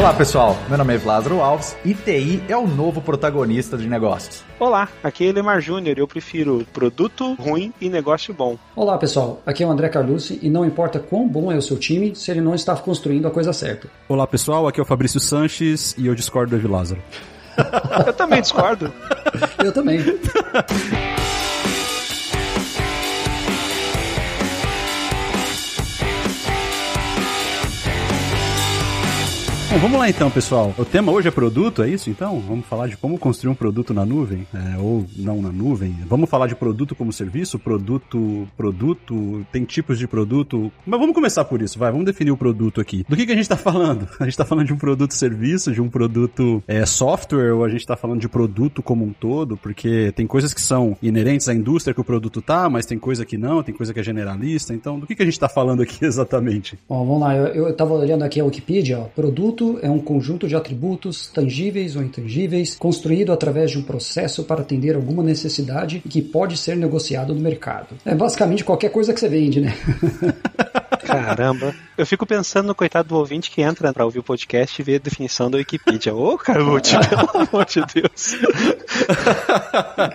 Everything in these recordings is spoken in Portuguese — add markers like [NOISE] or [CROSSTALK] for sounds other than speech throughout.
Olá pessoal, meu nome é Lázaro Alves e TI é o novo protagonista de negócios. Olá, aqui é Lemar Júnior eu prefiro produto ruim e negócio bom. Olá pessoal, aqui é o André Carlucci e não importa quão bom é o seu time se ele não está construindo a coisa certa. Olá pessoal, aqui é o Fabrício Sanches e eu discordo do Lázaro. eu também discordo. eu também. [LAUGHS] Bom, vamos lá então, pessoal. O tema hoje é produto, é isso então? Vamos falar de como construir um produto na nuvem, é, ou não na nuvem. Vamos falar de produto como serviço, produto, produto, tem tipos de produto. Mas vamos começar por isso, vai, vamos definir o produto aqui. Do que, que a gente está falando? [LAUGHS] A gente está falando de um produto serviço, de um produto é, software, ou a gente está falando de produto como um todo, porque tem coisas que são inerentes à indústria que o produto tá, mas tem coisa que não, tem coisa que é generalista. Então, do que, que a gente está falando aqui [LAUGHS] exatamente? Bom, vamos lá, eu estava olhando aqui a Wikipedia, ó, produto é um conjunto de atributos tangíveis ou intangíveis construído através de um processo para atender alguma necessidade e que pode ser negociado no mercado. É basicamente qualquer coisa que você vende, né? [LAUGHS] Caramba. Eu fico pensando no coitado do ouvinte que entra para ouvir o podcast e vê a definição da Wikipedia. Ô, Carlucci, [LAUGHS] pelo amor de Deus.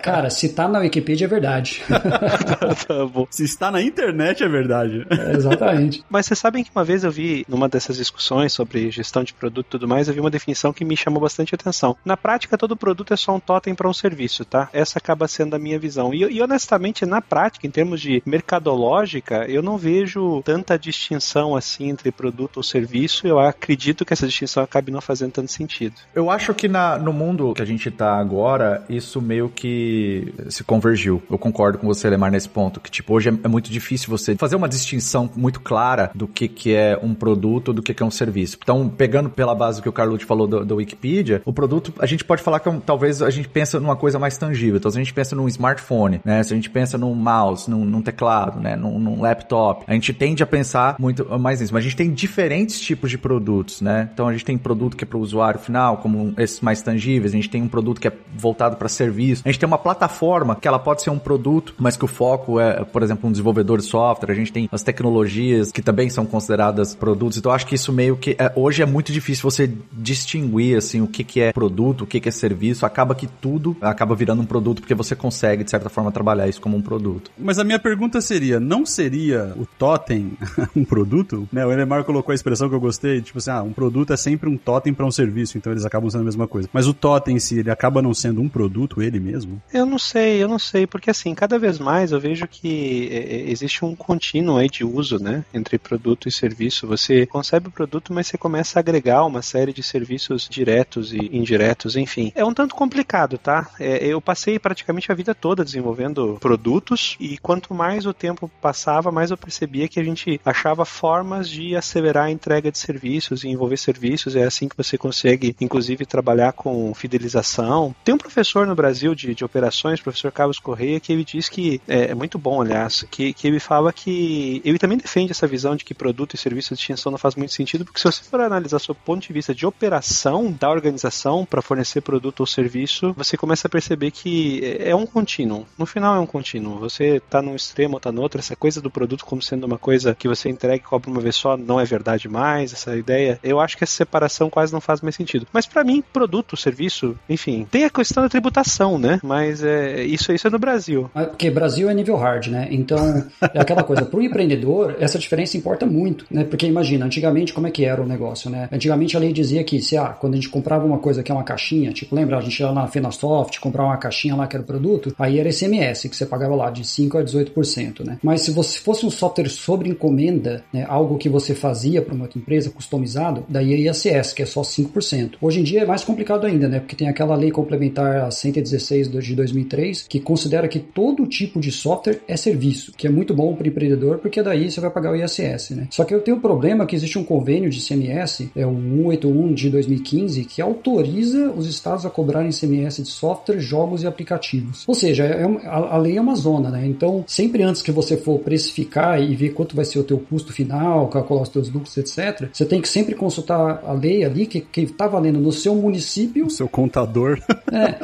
Cara, se tá na Wikipedia é verdade. [LAUGHS] tá bom. Se está na internet é verdade. É, exatamente. Mas vocês sabem que uma vez eu vi, numa dessas discussões sobre gestão de produto e tudo mais, eu vi uma definição que me chamou bastante atenção. Na prática, todo produto é só um totem para um serviço, tá? Essa acaba sendo a minha visão. E, e honestamente, na prática, em termos de mercadológica, eu não vejo tanta distinção assim entre produto ou serviço. Eu acredito que essa distinção acabe não fazendo tanto sentido. Eu acho que na, no mundo que a gente está agora, isso meio que se convergiu. Eu concordo com você, Lemar, nesse ponto. Que, tipo, hoje é, é muito difícil você fazer uma distinção muito clara do que, que é um produto do que, que é um serviço. Então, pegando pela base que o Carlucci falou do, do Wikipedia, o produto, a gente pode falar que é um, talvez a gente pensa numa coisa mais tangível. Então, se a gente pensa num smartphone, né? Se a gente pensa num mouse, num, num teclado, né? Num, num, laptop, a gente tende a pensar muito mais nisso. Mas a gente tem diferentes tipos de produtos, né? Então, a gente tem produto que é para o usuário final, como esses mais tangíveis. A gente tem um produto que é voltado para serviço. A gente tem uma plataforma que ela pode ser um produto, mas que o foco é, por exemplo, um desenvolvedor de software. A gente tem as tecnologias que também são consideradas produtos. Então, acho que isso meio que é, hoje é muito difícil você distinguir assim o que, que é produto, o que, que é serviço. Acaba que tudo acaba virando um produto porque você consegue de certa forma trabalhar isso como um produto. Mas a minha pergunta seria, não seria o totem [LAUGHS] um produto? Né, o Elemar colocou a expressão que eu gostei, tipo assim, ah, um produto é sempre um totem para um serviço, então eles acabam sendo a mesma coisa. Mas o totem em si, ele acaba não sendo um produto ele mesmo? Eu não sei, eu não sei, porque assim, cada vez mais eu vejo que é, é, existe um contínuo aí de uso, né, entre produto e serviço. Você concebe o produto, mas você começa a agregar uma série de serviços diretos e indiretos, enfim. É um tanto complicado, tá? É, eu passei praticamente a vida toda desenvolvendo produtos e quanto mais o tempo passava, mais eu percebia que a gente achava formas de acelerar a entrega de serviços e envolver serviços. É assim que você consegue, inclusive, trabalhar com fidelização. Tem um professor no Brasil de, de operações, professor Carlos Correia, que ele diz que é, é muito bom, aliás, que, que ele fala que ele também defende essa visão de que produto e serviço de extinção não faz muito sentido, porque se você for analisar o ponto de vista de operação da organização para fornecer produto ou serviço, você começa a perceber que é um contínuo. No final é um contínuo. Você está num extremo ou está no outro. Essa coisa do produto como sendo uma coisa que você entrega e uma vez só não é verdade mais. Essa ideia, eu acho que essa separação quase não faz mais sentido. Mas para mim, produto, serviço, enfim, tem a questão da tributação, né? Mas é, isso, isso é no Brasil. Porque Brasil é nível hard, né? Então é aquela coisa. Para o empreendedor, essa diferença importa muito, né? Porque imagina, antigamente como é que era o negócio, né? Antigamente a lei dizia que se ah, quando a gente comprava uma coisa que é uma caixinha, tipo, lembra, a gente ia lá na Fenasoft, comprava uma caixinha lá que era produto, aí era SMS, que você pagava lá de 5 a 18%, né? Mas se você fosse um software sobre encomenda, né, algo que você fazia para uma outra empresa, customizado, daí é ISS, que é só 5%. Hoje em dia é mais complicado ainda, né? Porque tem aquela lei complementar a 116 de 2003, que considera que todo tipo de software é serviço, que é muito bom para o empreendedor, porque daí você vai pagar o ISS, né? Só que eu tenho um problema que existe um convênio de CMS, é o 181 de 2015, que autoriza os estados a cobrarem CMS de software, jogos e aplicativos. Ou seja, é uma, a, a, lei é uma zona, né? Então, sempre antes que você for precificar e ver quanto vai ser o teu teu custo final, calcular os teus lucros, etc., você tem que sempre consultar a lei ali que está valendo no seu município. O seu contador. [LAUGHS] É,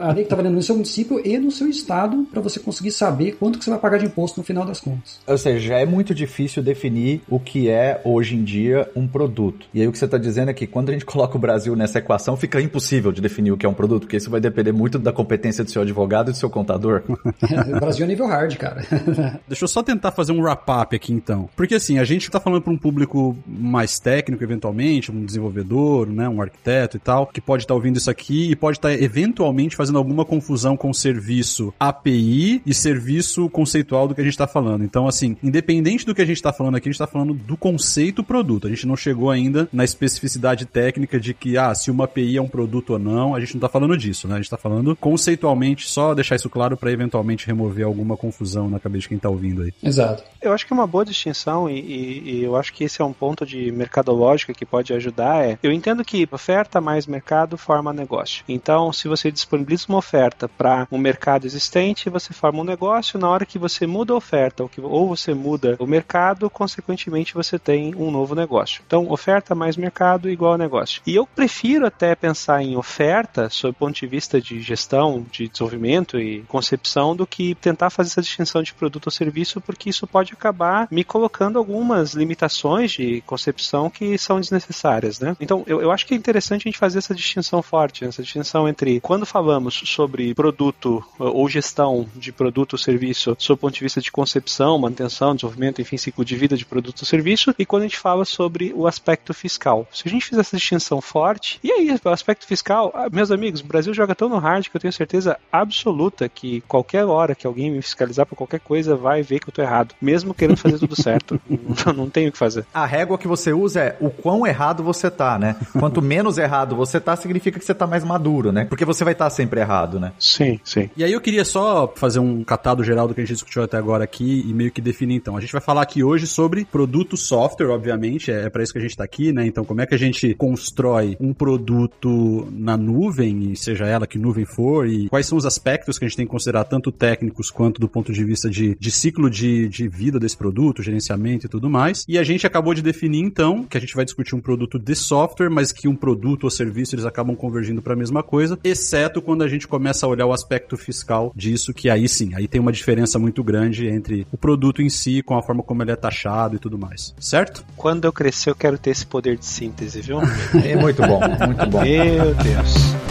a lei que está valendo no seu município e no seu estado para você conseguir saber quanto que você vai pagar de imposto no final das contas. Ou seja, já é muito difícil definir o que é hoje em dia um produto. E aí o que você está dizendo é que quando a gente coloca o Brasil nessa equação, fica impossível de definir o que é um produto, porque isso vai depender muito da competência do seu advogado e do seu contador. [LAUGHS] É, o Brasil é nível hard, cara. [LAUGHS] Deixa eu só tentar fazer um wrap-up aqui então. Porque assim, a gente está falando para um público mais técnico, eventualmente, um desenvolvedor, né, um arquiteto e tal, que pode estar tá ouvindo isso aqui e pode estar tá, eventualmente fazendo alguma confusão com serviço API e serviço conceitual do que a gente está falando. Então, assim, independente do que a gente está falando aqui, a gente está falando do conceito produto. A gente não chegou ainda na especificidade técnica de que, ah, se uma API é um produto ou não, a gente não está falando disso, né? A gente está falando conceitualmente, só deixar isso claro para eventualmente remover alguma confusão na cabeça de quem está ouvindo aí. Exato. Eu acho que é uma boa distinção e, e, e, eu acho que esse é um ponto de mercadológica que pode ajudar. É, eu entendo que oferta mais mercado forma negócio. Então, se você disponibiliza uma oferta para um mercado existente, você forma um negócio. Na hora que você muda a oferta ou, que, ou você muda o mercado, consequentemente você tem um novo negócio. Então, oferta mais mercado igual negócio. E eu prefiro até pensar em oferta, sob o ponto de vista de gestão, de desenvolvimento e concepção, do que tentar fazer essa distinção de produto ou serviço, porque isso pode acabar me colocando algumas limitações de concepção que são desnecessárias, né? Então, eu, eu acho que é interessante a gente fazer essa distinção forte, essa distinção entre quando falamos sobre produto ou gestão de produto ou serviço, sob o ponto de vista de concepção, manutenção, desenvolvimento, enfim, ciclo de vida de produto ou serviço, e quando a gente fala sobre o aspecto fiscal. Se a gente fizer essa distinção forte, e aí, o aspecto fiscal, ah, meus amigos, o Brasil joga tão no hard que eu tenho certeza absoluta que qualquer hora que alguém me fiscalizar por qualquer coisa vai ver que eu tô errado, mesmo querendo fazer tudo [LAUGHS] certo. Não, [LAUGHS] não tenho o que fazer. A régua que você usa é o quão errado você tá, né? Quanto menos errado você tá, significa que você tá mais maduro, né? Porque você vai estar tá sempre errado, né? Sim, sim. E aí eu queria só fazer um catado geral do que a gente discutiu até agora aqui e meio que definir então. A gente vai falar aqui hoje sobre produto software, obviamente, é, é para isso que a gente tá aqui, né? Então, como é que a gente constrói um produto na nuvem, e seja ela que nuvem for, e quais são os aspectos que a gente tem que considerar, tanto técnicos quanto do ponto de vista de, de ciclo de, de vida desse produto, gerenciamento e tudo mais. E a gente acabou de definir, então, que a gente vai discutir um produto de software, mas que um produto ou serviço eles acabam convergindo para a mesma coisa, exceto quando a gente começa a olhar o aspecto fiscal disso, que aí sim, aí tem uma diferença muito grande entre o produto em si, com a forma como ele é taxado e tudo mais, certo? Quando eu crescer, eu quero ter esse poder de síntese, viu? [LAUGHS] é muito bom, muito bom. Meu Deus.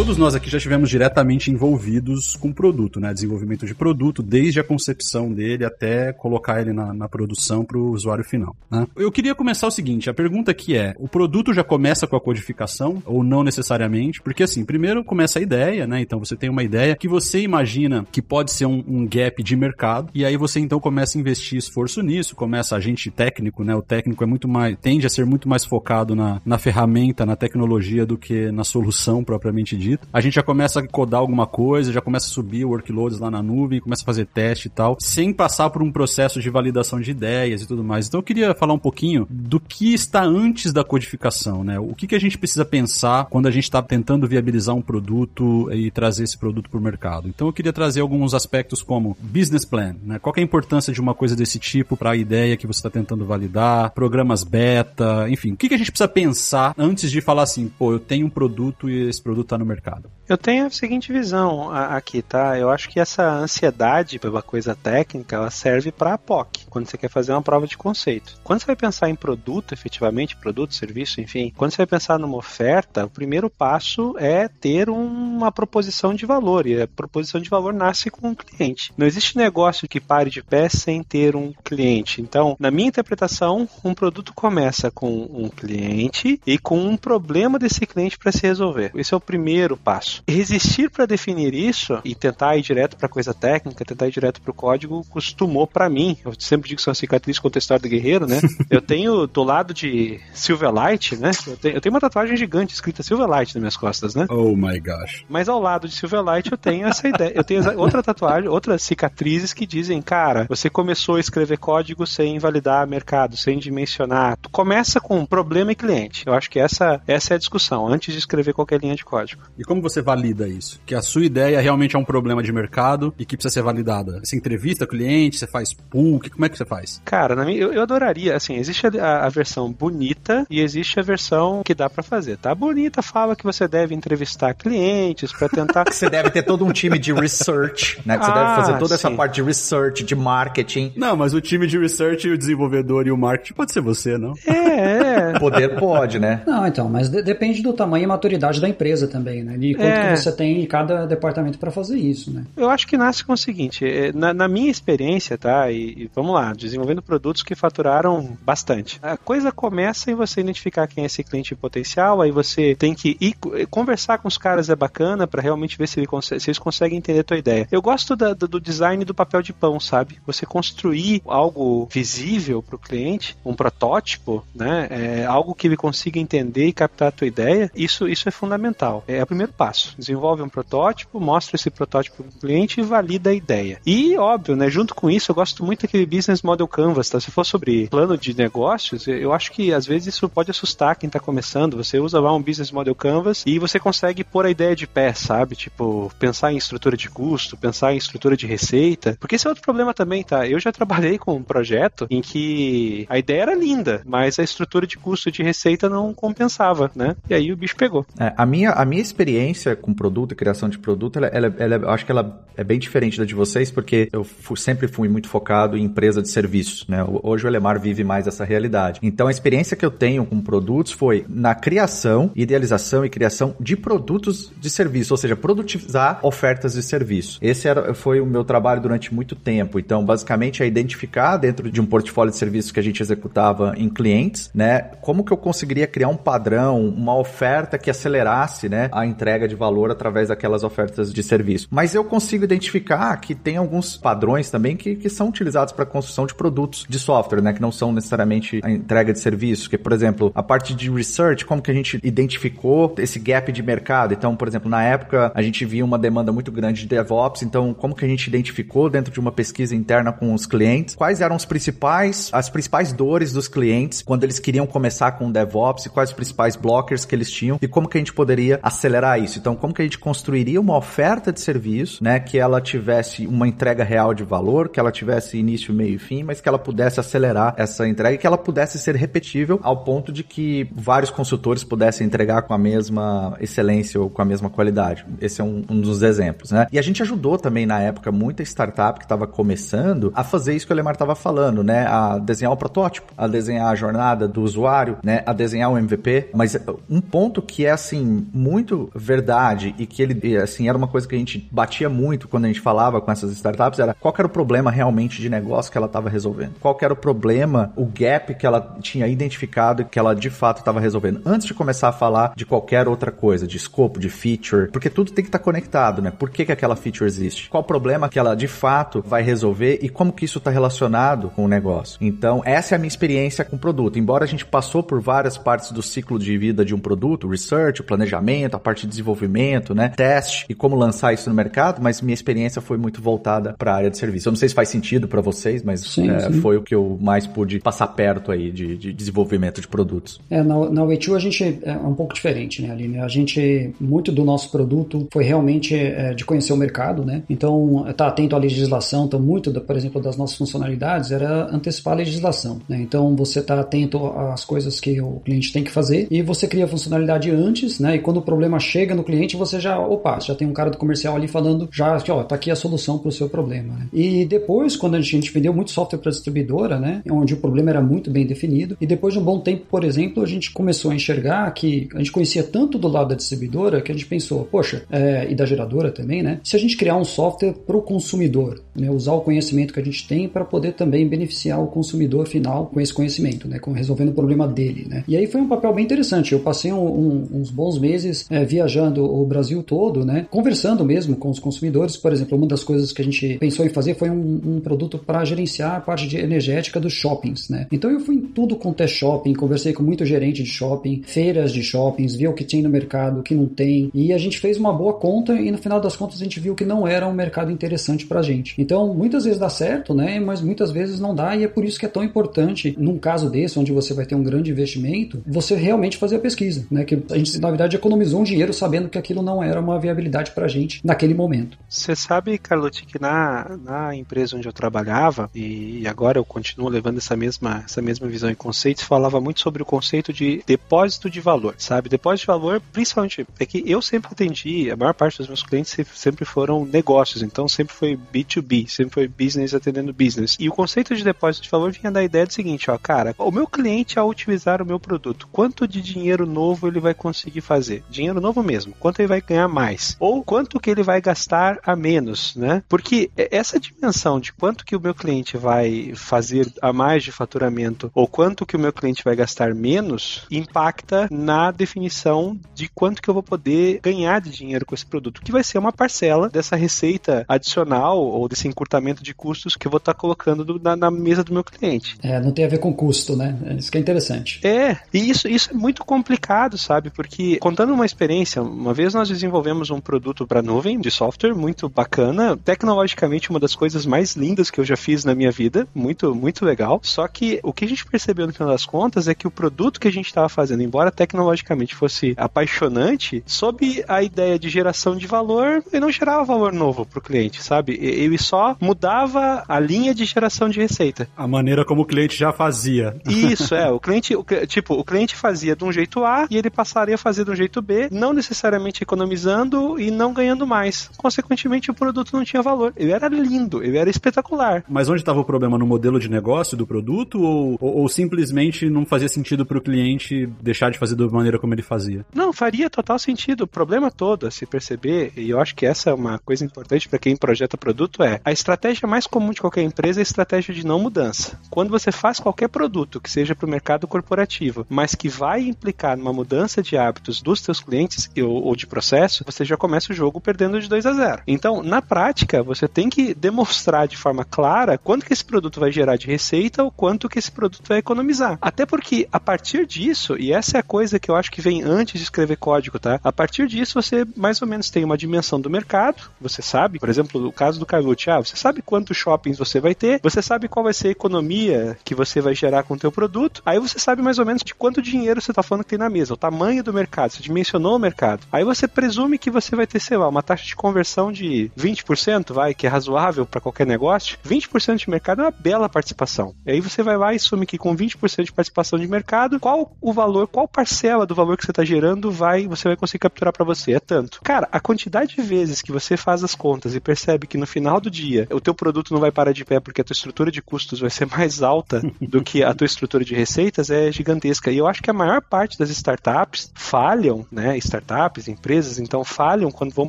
Todos nós aqui já estivemos diretamente envolvidos com o produto, né? Desenvolvimento de produto, desde a concepção dele até colocar ele na, na produção para o usuário final. Né? Eu queria começar o seguinte: a pergunta aqui é: o produto já começa com a codificação ou não necessariamente? Porque assim, primeiro começa a ideia, né? Então você tem uma ideia que você imagina que pode ser um, um gap de mercado, e aí você então começa a investir esforço nisso, começa a gente técnico, né? O técnico é muito mais, tende a ser muito mais focado na, na ferramenta, na tecnologia do que na solução propriamente dita dito. A gente já começa a codar alguma coisa, já começa a subir workloads lá na nuvem, começa a fazer teste e tal, sem passar por um processo de validação de ideias e tudo mais. Então eu queria falar um pouquinho do que está antes da codificação, né? O que, que a gente precisa pensar quando a gente está tentando viabilizar um produto e trazer esse produto para o mercado. Então eu queria trazer alguns aspectos como business plan, né? Qual é a importância de uma coisa desse tipo para a ideia que você está tentando validar, programas beta, enfim, o que, que a gente precisa pensar antes de falar assim, pô, eu tenho um produto e esse produto está no mercado mercado. Eu tenho a seguinte visão aqui, tá? Eu acho que essa ansiedade pela coisa técnica, ela serve para a POC, quando você quer fazer uma prova de conceito. Quando você vai pensar em produto, efetivamente, produto, serviço, enfim, quando você vai pensar numa oferta, o primeiro passo é ter uma proposição de valor, e a proposição de valor nasce com um cliente. Não existe negócio que pare de pé sem ter um cliente. Então, na minha interpretação, um produto começa com um cliente e com um problema desse cliente para se resolver. Esse é o primeiro passo. Resistir para definir isso e tentar ir direto para coisa técnica, tentar ir direto para o código, costumou para mim. Eu sempre digo que sou uma cicatriz contra a história do guerreiro, né? [LAUGHS] eu tenho do lado de Silverlight, né? Eu tenho, eu tenho, uma tatuagem gigante escrita Silverlight nas minhas costas, né? Oh my gosh. Mas ao lado de Silverlight eu tenho essa ideia. Eu tenho outra tatuagem, outras cicatrizes que dizem, cara, você começou a escrever código sem validar mercado, sem dimensionar. Tu começa com problema e cliente. Eu acho que essa, essa é a discussão, antes de escrever qualquer linha de código. E como você valida isso? Que a sua ideia realmente é um problema de mercado e que precisa ser validada? Você entrevista o cliente, você faz pool, como é que você faz? Cara, na minha, eu, eu adoraria, assim, existe a, a, versão bonita e existe a versão que dá para fazer, tá? Bonita fala que você deve entrevistar clientes para tentar... [LAUGHS] você deve ter todo um time de research, né? Que você ah, deve fazer toda sim. essa parte de research, de marketing. Não, mas o time de research, o desenvolvedor e o marketing pode ser você, não? É, é. Poder pode, né? Não, então, mas de, depende do tamanho e maturidade da empresa também, né? De quanto é. Que você tem em cada departamento para fazer isso, né? Eu acho que nasce com o seguinte, é, na, na minha experiência, tá? E, e, vamos lá, desenvolvendo produtos que faturaram bastante. A coisa começa em você identificar quem é esse cliente potencial, aí você tem que ir conversar com os caras é bacana para realmente ver se, ele consegue, se eles conseguem entender a tua ideia. Eu gosto da, do design do papel de pão, sabe? Você construir algo visível para o cliente, um protótipo, né? É, algo que ele consiga entender e captar a tua ideia, isso, isso é fundamental. É o primeiro passo. Desenvolve um protótipo, mostra esse protótipo para o cliente e valida a ideia. E, óbvio, né? Junto com isso, eu gosto muito daquele business model canvas, tá? Se for sobre plano de negócios, eu acho que às vezes isso pode assustar quem está começando. Você usa lá um business model canvas e você consegue pôr a ideia de pé, sabe? Tipo, pensar em estrutura de custo, pensar em estrutura de receita. Porque esse é outro problema também, tá? Eu já trabalhei com um projeto em que a ideia era linda, mas a estrutura de custo de receita não compensava, né? E aí o bicho pegou. É, a, minha, a minha experiência com produto criação de produto, ela, ela, ela, acho que ela é bem diferente da de vocês, porque eu fui, sempre fui muito focado em empresa de serviços, né? Hoje o Elemar vive mais essa realidade. Então a experiência que eu tenho com produtos foi na criação, idealização e criação de produtos de serviço, ou seja, produtivizar ofertas de serviço. Esse era, foi o meu trabalho durante muito tempo. Então, basicamente, é identificar dentro de um portfólio de serviços que a gente executava em clientes, né? Como que eu conseguiria criar um padrão, uma oferta que acelerasse, né, a entrega de valor através daquelas ofertas de serviço. Mas eu consigo identificar que tem alguns padrões também que, que são utilizados para construção de produtos de software, né, que não são necessariamente a entrega de serviço, que por exemplo, a parte de research, como que a gente identificou esse gap de mercado. Então, por exemplo, na época a gente via uma demanda muito grande de DevOps, então como que a gente identificou dentro de uma pesquisa interna com os clientes, quais eram os principais, as principais dores dos clientes quando eles queriam começar com DevOps e quais os principais blockers que eles tinham e como que a gente poderia acelerar isso. Então, como que a gente construiria uma oferta de serviço, né, que ela tivesse uma entrega real de valor, que ela tivesse início, meio e fim, mas que ela pudesse acelerar essa entrega e que ela pudesse ser repetível ao ponto de que vários consultores pudessem entregar com a mesma excelência ou com a mesma qualidade. Esse é um, um dos exemplos, né? E a gente ajudou também na época muita startup que estava começando a fazer isso que o Lemar estava falando, né? A desenhar o protótipo, a desenhar a jornada do usuário, né? A desenhar o MVP. Mas um ponto que é assim muito verdade e que ele assim era uma coisa que a gente batia muito quando a gente falava com essas startups era qual era o problema realmente de negócio que ela estava resolvendo. Qual era o problema, o gap que ela tinha identificado que ela de fato estava resolvendo antes de começar a falar de qualquer outra coisa, de escopo, de feature, porque tudo tem que estar tá conectado, né? Por que, que aquela feature existe? Qual o problema que ela de fato vai resolver e como que isso está relacionado com o negócio? Então, essa é a minha experiência com o produto. Embora a gente passou por várias partes do ciclo de vida de um produto, research, planejamento, a parte de desenvolvimento, né, teste e como lançar isso no mercado, mas minha experiência foi muito voltada para a área de serviço. Eu não sei se faz sentido para vocês, mas sim, é, sim. foi o que eu mais pude passar perto aí de, de desenvolvimento de produtos. É, na, na Way2 a gente é um pouco diferente, né, Aline? A gente, muito do nosso produto foi realmente é, de conhecer o mercado, né? Então, tá atento à legislação, então muito, por exemplo, das nossas funcionalidades era antecipar a legislação, né? Então, você está atento às coisas que o cliente tem que fazer e você cria a funcionalidade antes, né? E quando o problema chega no cliente, você já, opa, já tem um cara do comercial ali falando, já que, ó, tá aqui a solução para o seu problema, né? E depois, quando a gente, a gente vendeu muito software para distribuidora, né? Onde o problema era muito bem definido e depois de um bom tempo, por exemplo, a gente começou a enxergar que a gente conhecia tanto do lado da distribuidora que a gente pensou, poxa, é, e da geradora também, né? Se a gente criar um software para o consumidor, né? Usar o conhecimento que a gente tem para poder também beneficiar o consumidor final com esse conhecimento, né? Com resolvendo o problema dele, né? E aí foi um papel bem interessante. Eu passei um, um, uns bons meses é, viajando o Brasil todo, né? Conversando mesmo com os consumidores. Por exemplo, uma das coisas que a gente pensou em fazer foi um, um produto para gerenciar a parte de energética dos shoppings, né? Então eu fui em tudo com é shopping, conversei com muito gerente de shopping, feiras de shoppings, vi o que tinha no mercado, o que não tem, e a gente fez uma boa conta e no final das contas a gente viu que não era um mercado interessante pra gente. Então, muitas vezes dá certo, né? Mas muitas vezes não dá e é por isso que é tão importante, num caso desse, onde você vai ter um grande investimento, você realmente fazer a pesquisa, né? Que a gente, na verdade, economizou um dinheiro sabendo que aquilo não era uma viabilidade para a gente naquele momento. Você sabe, Carlotti, que na, na empresa onde eu trabalhava, e agora eu continuo levando essa mesma, essa mesma visão e conceito, falava muito sobre o conceito de depósito de valor, sabe? Depósito de valor, principalmente, é que eu sempre atendi, a maior parte dos meus clientes sempre foram negócios, então sempre foi B2B, sempre foi business atendendo business. E o conceito de depósito de valor vinha da ideia do seguinte, ó, cara, o meu cliente ao utilizar o meu produto, quanto de dinheiro novo ele vai conseguir fazer? Dinheiro novo mesmo, quanto ele vai ganhar mais? Ou quanto que ele vai gastar a menos, né? Porque essa dimensão de quanto que o meu cliente vai fazer a mais de faturamento ou quanto que o meu cliente vai gastar menos impacta na definição de quanto que eu vou poder ganhar de dinheiro com esse produto, que vai ser uma parcela dessa receita adicional ou desse encurtamento de custos que eu vou estar tá colocando do, na, na, mesa do meu cliente. É, não tem a ver com custo, né? Isso que é interessante. É, e isso, isso é muito complicado, sabe? Porque, contando uma experiência, uma vez nós desenvolvemos um produto para nuvem de software muito bacana, tecnologicamente uma das coisas mais lindas que eu já fiz na minha vida, muito, muito legal. Só que o que a gente percebeu no final das contas é que o produto que a gente estava fazendo, embora tecnologicamente fosse apaixonante, sob a ideia de geração de valor, ele não gerava valor novo para o cliente, sabe? Ele só mudava a linha de geração de receita. A maneira como o cliente já fazia. Isso, é. O cliente, o, tipo, o cliente fazia de um jeito A e ele passaria a fazer de um jeito B, não necessariamente economizando e não ganhando mais. Consequentemente, o produto não tinha valor. Ele era lindo, ele era espetacular. Mas onde estava o problema? No modelo de negócio do produto ou, ou, ou simplesmente não fazia sentido para o cliente deixar de fazer da maneira como ele fazia? Não, faria total sentido. O problema todo a se perceber, e eu acho que essa é uma coisa importante para quem projeta produto, é a estratégia mais comum de qualquer empresa é a estratégia de não mudança. Quando você faz qualquer produto que seja para o mercado corporativo, mas que vai implicar numa mudança de hábitos dos seus clientes ou, ou de processo, você já começa o jogo perdendo de 2 a 0. Então, na prática, você tem que demonstrar de forma clara quanto que esse produto vai gerar de receita ou quanto que esse produto vai economizar. Até porque a partir disso, e essa é a coisa que eu acho que vem antes de escrever código, tá? A partir disso você mais ou menos tem uma dimensão do mercado, você sabe, por exemplo, o caso do Carlucci, ah, você sabe quantos shoppings você vai ter, você sabe qual vai ser a economia que você vai gerar com o teu produto, aí você sabe mais ou menos de quanto dinheiro você está falando que tem na mesa, o tamanho do mercado, você dimensionou o mercado. Aí você presume que você vai ter, sei lá, uma taxa de conversão de 20%, vai, que é razoável para qualquer negócio. 20% de mercado é uma bela participação. E aí você vai lá e assume que com 20% de participação de mercado, qual o valor, qual parcela do valor que você está gerando vai, você vai conseguir capturar para você? É tanto. Cara, a quantidade de vezes que você faz as contas e percebe que no final do dia o teu produto não vai parar de pé porque a tua estrutura de custos vai ser [LAUGHS] mais alta do que a tua estrutura de receitas é gigantesca. E eu acho que a maior parte das startups falham, né? Startups, empresas, então falham quando vão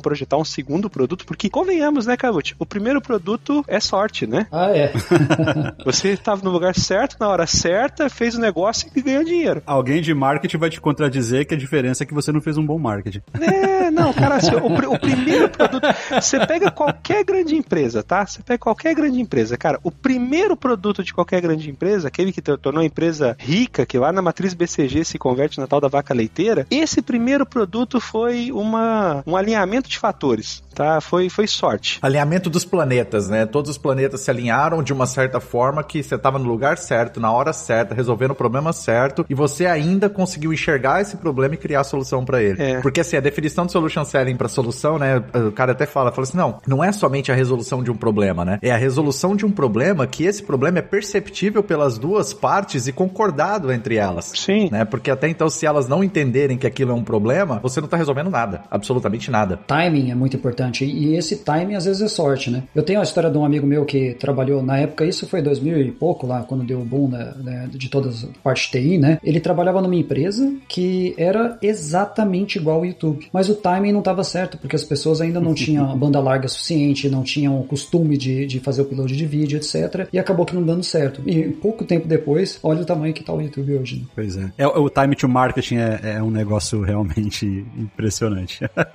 projetar um segundo produto, porque convenhamos, né, Kavuti? O primeiro produto é sorte, né? Ah, é. [LAUGHS] você estava no lugar certo, na hora certa, fez o negócio e ganhou dinheiro. Alguém de marketing vai te contradizer que a diferença é que você não fez um bom marketing. É, não, cara, assim, o, o [LAUGHS] primeiro produto. Você pega qualquer grande empresa, tá? Você pega qualquer grande empresa, cara. O primeiro produto de qualquer grande empresa, aquele que tornou a empresa rica, que lá na matriz BCG se converte na tal da vaca leiteira, esse primeiro produto foi uma, um alinhamento de fatores, tá? Foi, foi sorte. Alinhamento dos planetas, né? Todos os planetas se alinharam de uma certa forma que você estava no lugar certo, na hora certa, resolvendo o problema certo, e você ainda conseguiu enxergar esse problema e criar a solução para ele. É. Porque assim, a definição de solution selling para solução, né? O cara até fala, fala assim, não, não é somente a resolução de um problema, né? É a resolução de um problema que esse problema é perceptível pelas duas partes e concordado entre elas. Sim. Né? Porque até então, se elas não entenderem que aquilo é um problema, você não tá resolvendo nada, absolutamente nada. Timing é muito importante e esse timing às vezes é sorte, né? Eu tenho a história de um amigo meu que trabalhou na época, isso foi 2000 e pouco lá, quando deu o boom né, né, de todas as partes de TI, né? Ele trabalhava numa empresa que era exatamente igual ao YouTube, mas o timing não estava certo, porque as pessoas ainda não [LAUGHS] tinham banda larga suficiente, não tinham o costume de, de fazer o upload de vídeo, etc. E acabou que não dando certo. E pouco tempo depois, olha o tamanho que tá o YouTube hoje. Né? Pois é. é. O time to marketing é, é um negócio realmente impressionante.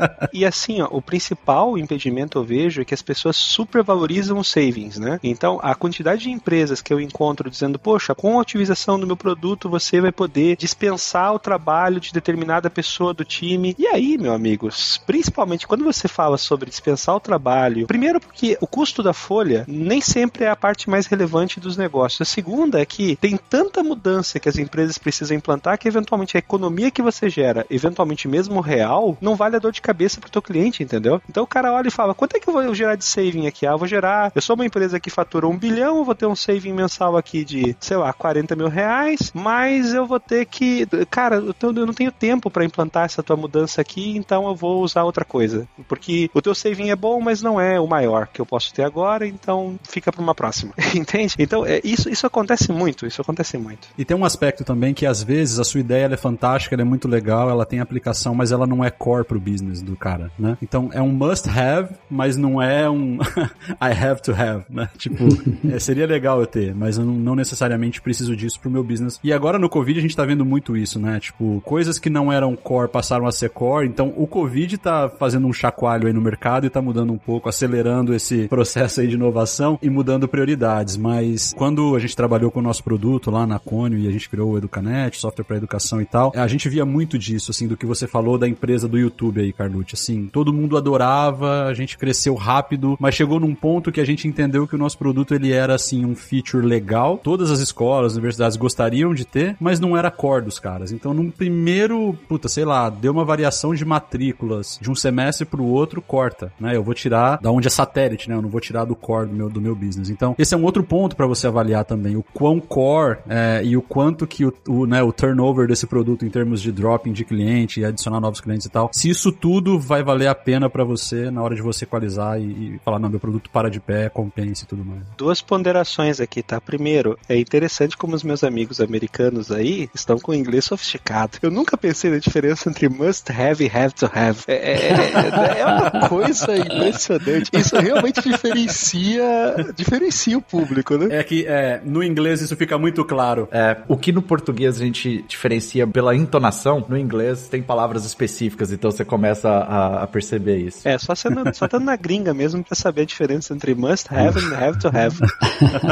[LAUGHS] e assim, ó, o principal impedimento eu vejo é que as pessoas supervalorizam os savings, né? Então, a quantidade de empresas que eu encontro dizendo, poxa, com a utilização do meu produto você vai poder dispensar o trabalho de determinada pessoa do time. E aí, meu amigos, principalmente quando você fala sobre dispensar o trabalho, primeiro porque o custo da folha nem sempre é a parte mais relevante dos negócios. A segunda é que tem tanta mudança que as empresas precisam implantar que eventualmente a economia que você gera, eventualmente mesmo real, não vale a dor de cabeça pro teu cliente, entendeu? Então o cara olha e fala, quanto é que eu vou gerar de saving aqui? Ah, vou gerar, eu sou uma empresa que fatura um bilhão, vou ter um saving mensal aqui de, sei lá, 40 mil reais, mas eu vou ter que, cara, eu não tenho tempo para implantar essa tua mudança aqui, então eu vou usar outra coisa. Porque o teu saving é bom, mas não é o maior que eu posso ter agora, então fica para uma próxima. [LAUGHS] Entende? Então, é, isso, isso acontece muito, isso acontece muito. E tem um aspecto também que às vezes a sua ideia é fantástica, ela é muito legal, ela tem aplicação, mas ela não é core pro business do cara, né? Então é um must have, mas não é um [LAUGHS] I have to have, né? Tipo, [LAUGHS] é, seria legal eu ter, mas eu não, não, necessariamente preciso disso pro meu business. E agora no Covid a gente tá vendo muito isso, né? Tipo, coisas que não eram core passaram a ser core, então o Covid tá fazendo um chacoalho aí no mercado e tá mudando um pouco, acelerando esse processo aí de inovação e mudando prioridades, mas quando a gente trabalhou com o nosso produto lá na Conio e a gente criou o Educanet, software para educação e tal, a gente via muito disso, assim, do que você falou da empresa do YouTube aí, Carlucci, assim, todo mundo adorava, a gente cresceu rápido, mas chegou num ponto que a gente entendeu que o nosso produto ele era assim um feature legal, todas as escolas, universidades gostariam de ter, mas não era core dos caras. Então, num primeiro, puta, sei lá, deu uma variação de matrículas de um semestre pro outro, corta, né? Eu vou tirar da onde é satélite, né? Eu não vou tirar do core do meu, do meu business. Então, esse é um outro ponto para você avaliar também, o quão core é, e o quanto que o, o, né, o turnover desse produto em termos de dropping de cliente e adicionar novos clientes e tal, se isso tudo vai valer a pena para você na hora de você equalizar e, e, falar, não, meu produto para de pé, compensa e tudo mais. Duas ponderações aqui, tá? Primeiro, é interessante como os meus amigos americanos aí estão com inglês sofisticado. Eu nunca pensei na diferença entre must have e have to have. É, é, é, é uma coisa impressionante. Isso realmente diferencia, diferencia o público, né? É que é, no inglês isso fica muito claro. É, o que no português a gente diferencia pela entonação, no inglês tem palavras específicas, então você começa a, a perceber isso. É, só sendo, só estando na gringa mesmo pra saber a diferença entre must have e have to have.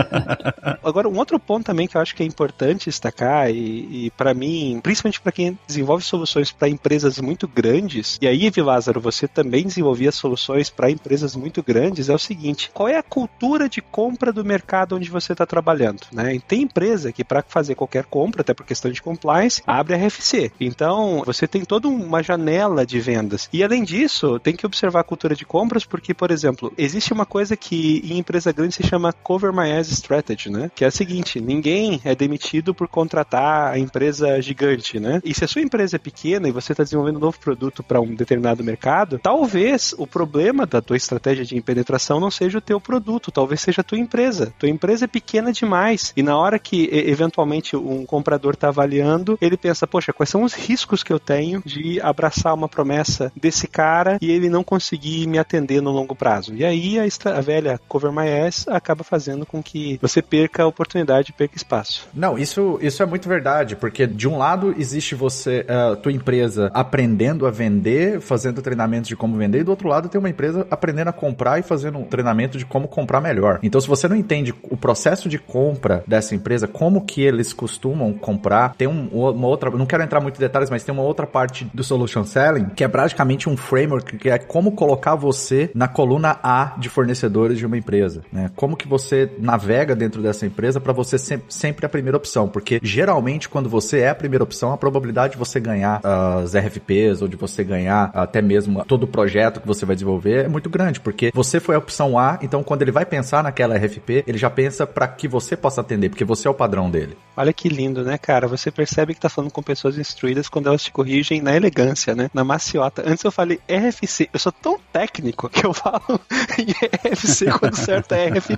[LAUGHS] Agora, um outro ponto também que eu acho que é importante destacar, e, e para mim, principalmente para quem desenvolve soluções para empresas muito grandes, e aí, Lázaro, você também desenvolvia soluções para empresas muito grandes, é o seguinte: qual é a cultura de compra do mercado onde você está trabalhando? Né? E tem empresa que, para fazer qualquer compra, até por questão de compliance, abre a RFC. Então, você tem toda uma janela de vendas. E além disso, tem que observar a cultura de compras, porque, por exemplo, existe uma coisa que em empresa grande se chama Cover My Ass Strategy, né? Que é a seguinte: ninguém é demitido por contratar a empresa gigante, né? E se a sua empresa é pequena e você está desenvolvendo um novo produto para um determinado mercado, talvez o problema da tua estratégia de penetração não seja o teu produto, talvez seja a tua empresa. Tua empresa é pequena demais e na hora que eventualmente um comprador está avaliando, ele pensa, poxa, quais são os riscos que eu tenho de abraçar uma promessa desse cara e ele não conseguir me atender no longo prazo? E aí a, a velha Cover My Ass acaba fazendo com que você perca a oportunidade, perca espaço. Não, isso, isso é muito verdade, porque de um lado existe você, a uh, tua empresa aprendendo a vender, fazendo treinamentos de como vender, e do outro lado tem uma empresa aprendendo a comprar e fazendo um treinamento de como comprar melhor. Então, se você não entende o processo de compra dessa empresa, como que eles costumam comprar, tem um, uma outra, não quero entrar muito em detalhes, mas tem uma outra parte do solution selling que é praticamente um framework que é como colocar você na coluna A de fornecedores de uma empresa, né? Como que você navega dentro dessa empresa para você ser sempre a primeira opção, porque geralmente quando você é a primeira opção, a probabilidade de você ganhar as RFPs ou de você ganhar até mesmo todo o projeto que você vai desenvolver é muito grande, porque você foi a opção A, então quando ele vai pensar naquela RFP, ele já pensa para que você possa atender, porque você é o padrão dele. Olha que lindo, né, cara? Você percebe que tá falando com pessoas instruídas quando elas te corrigem na elegância, né? Na maciota. Antes eu falei RFC, eu sou tão técnico que eu falo [LAUGHS] em RFC quando certo é RFP.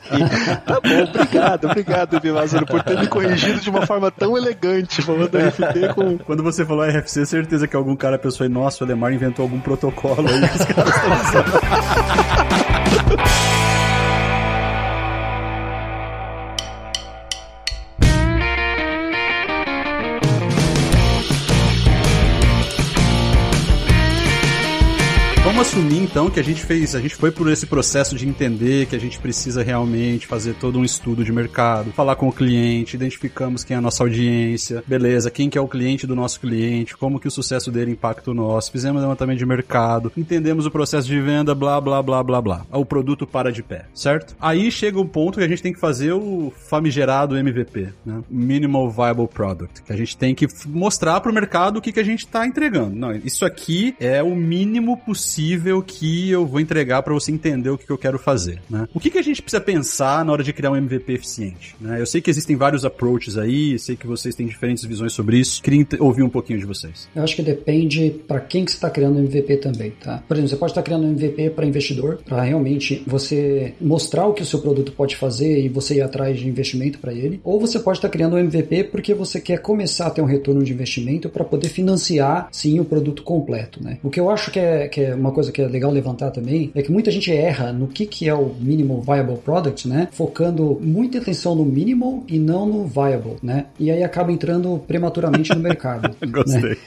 Tá bom, obrigado, obrigado, Lázaro, por ter me corrigido de uma forma tão elegante, falando RFP com. Quando você falou RFC, certeza que algum cara pensou nossa, o Lemar inventou algum protocolo aí que os caras estão usando. [LAUGHS] assumir então que a gente fez, a gente foi por esse processo de entender que a gente precisa realmente fazer todo um estudo de mercado, falar com o cliente, identificamos quem é a nossa audiência, beleza, quem que é o cliente do nosso cliente, como que o sucesso dele impacta o nosso, fizemos levantamento de mercado, entendemos o processo de venda, blá blá blá blá blá. O produto para de pé, certo? Aí chega o ponto que a gente tem que fazer o famigerado MVP, né? Minimal Viable Product, que a gente tem que mostrar para o mercado o que, que a gente está entregando. Não, isso aqui é o mínimo possível que eu vou entregar para você entender o que, eu quero fazer, né? O que, que a gente precisa pensar na hora de criar um MVP eficiente? Né? Eu sei que existem vários approaches aí, sei que vocês têm diferentes visões sobre isso. Queria ouvir um pouquinho de vocês. Eu acho que depende para quem que você está criando um MVP também, tá? Por exemplo, você pode estar criando um MVP para investidor, para realmente você mostrar o que o seu produto pode fazer e você ir atrás de investimento para ele, ou você pode estar criando um MVP porque você quer começar a ter um retorno de investimento para poder financiar sim o produto completo, né? O que eu acho que é, que é uma coisa que é legal levantar também é que muita gente erra no que, que é o minimal viable product, né? Focando muita atenção no minimal e não no viable, né? E aí acaba entrando prematuramente no mercado. [LAUGHS] Gostei. Né?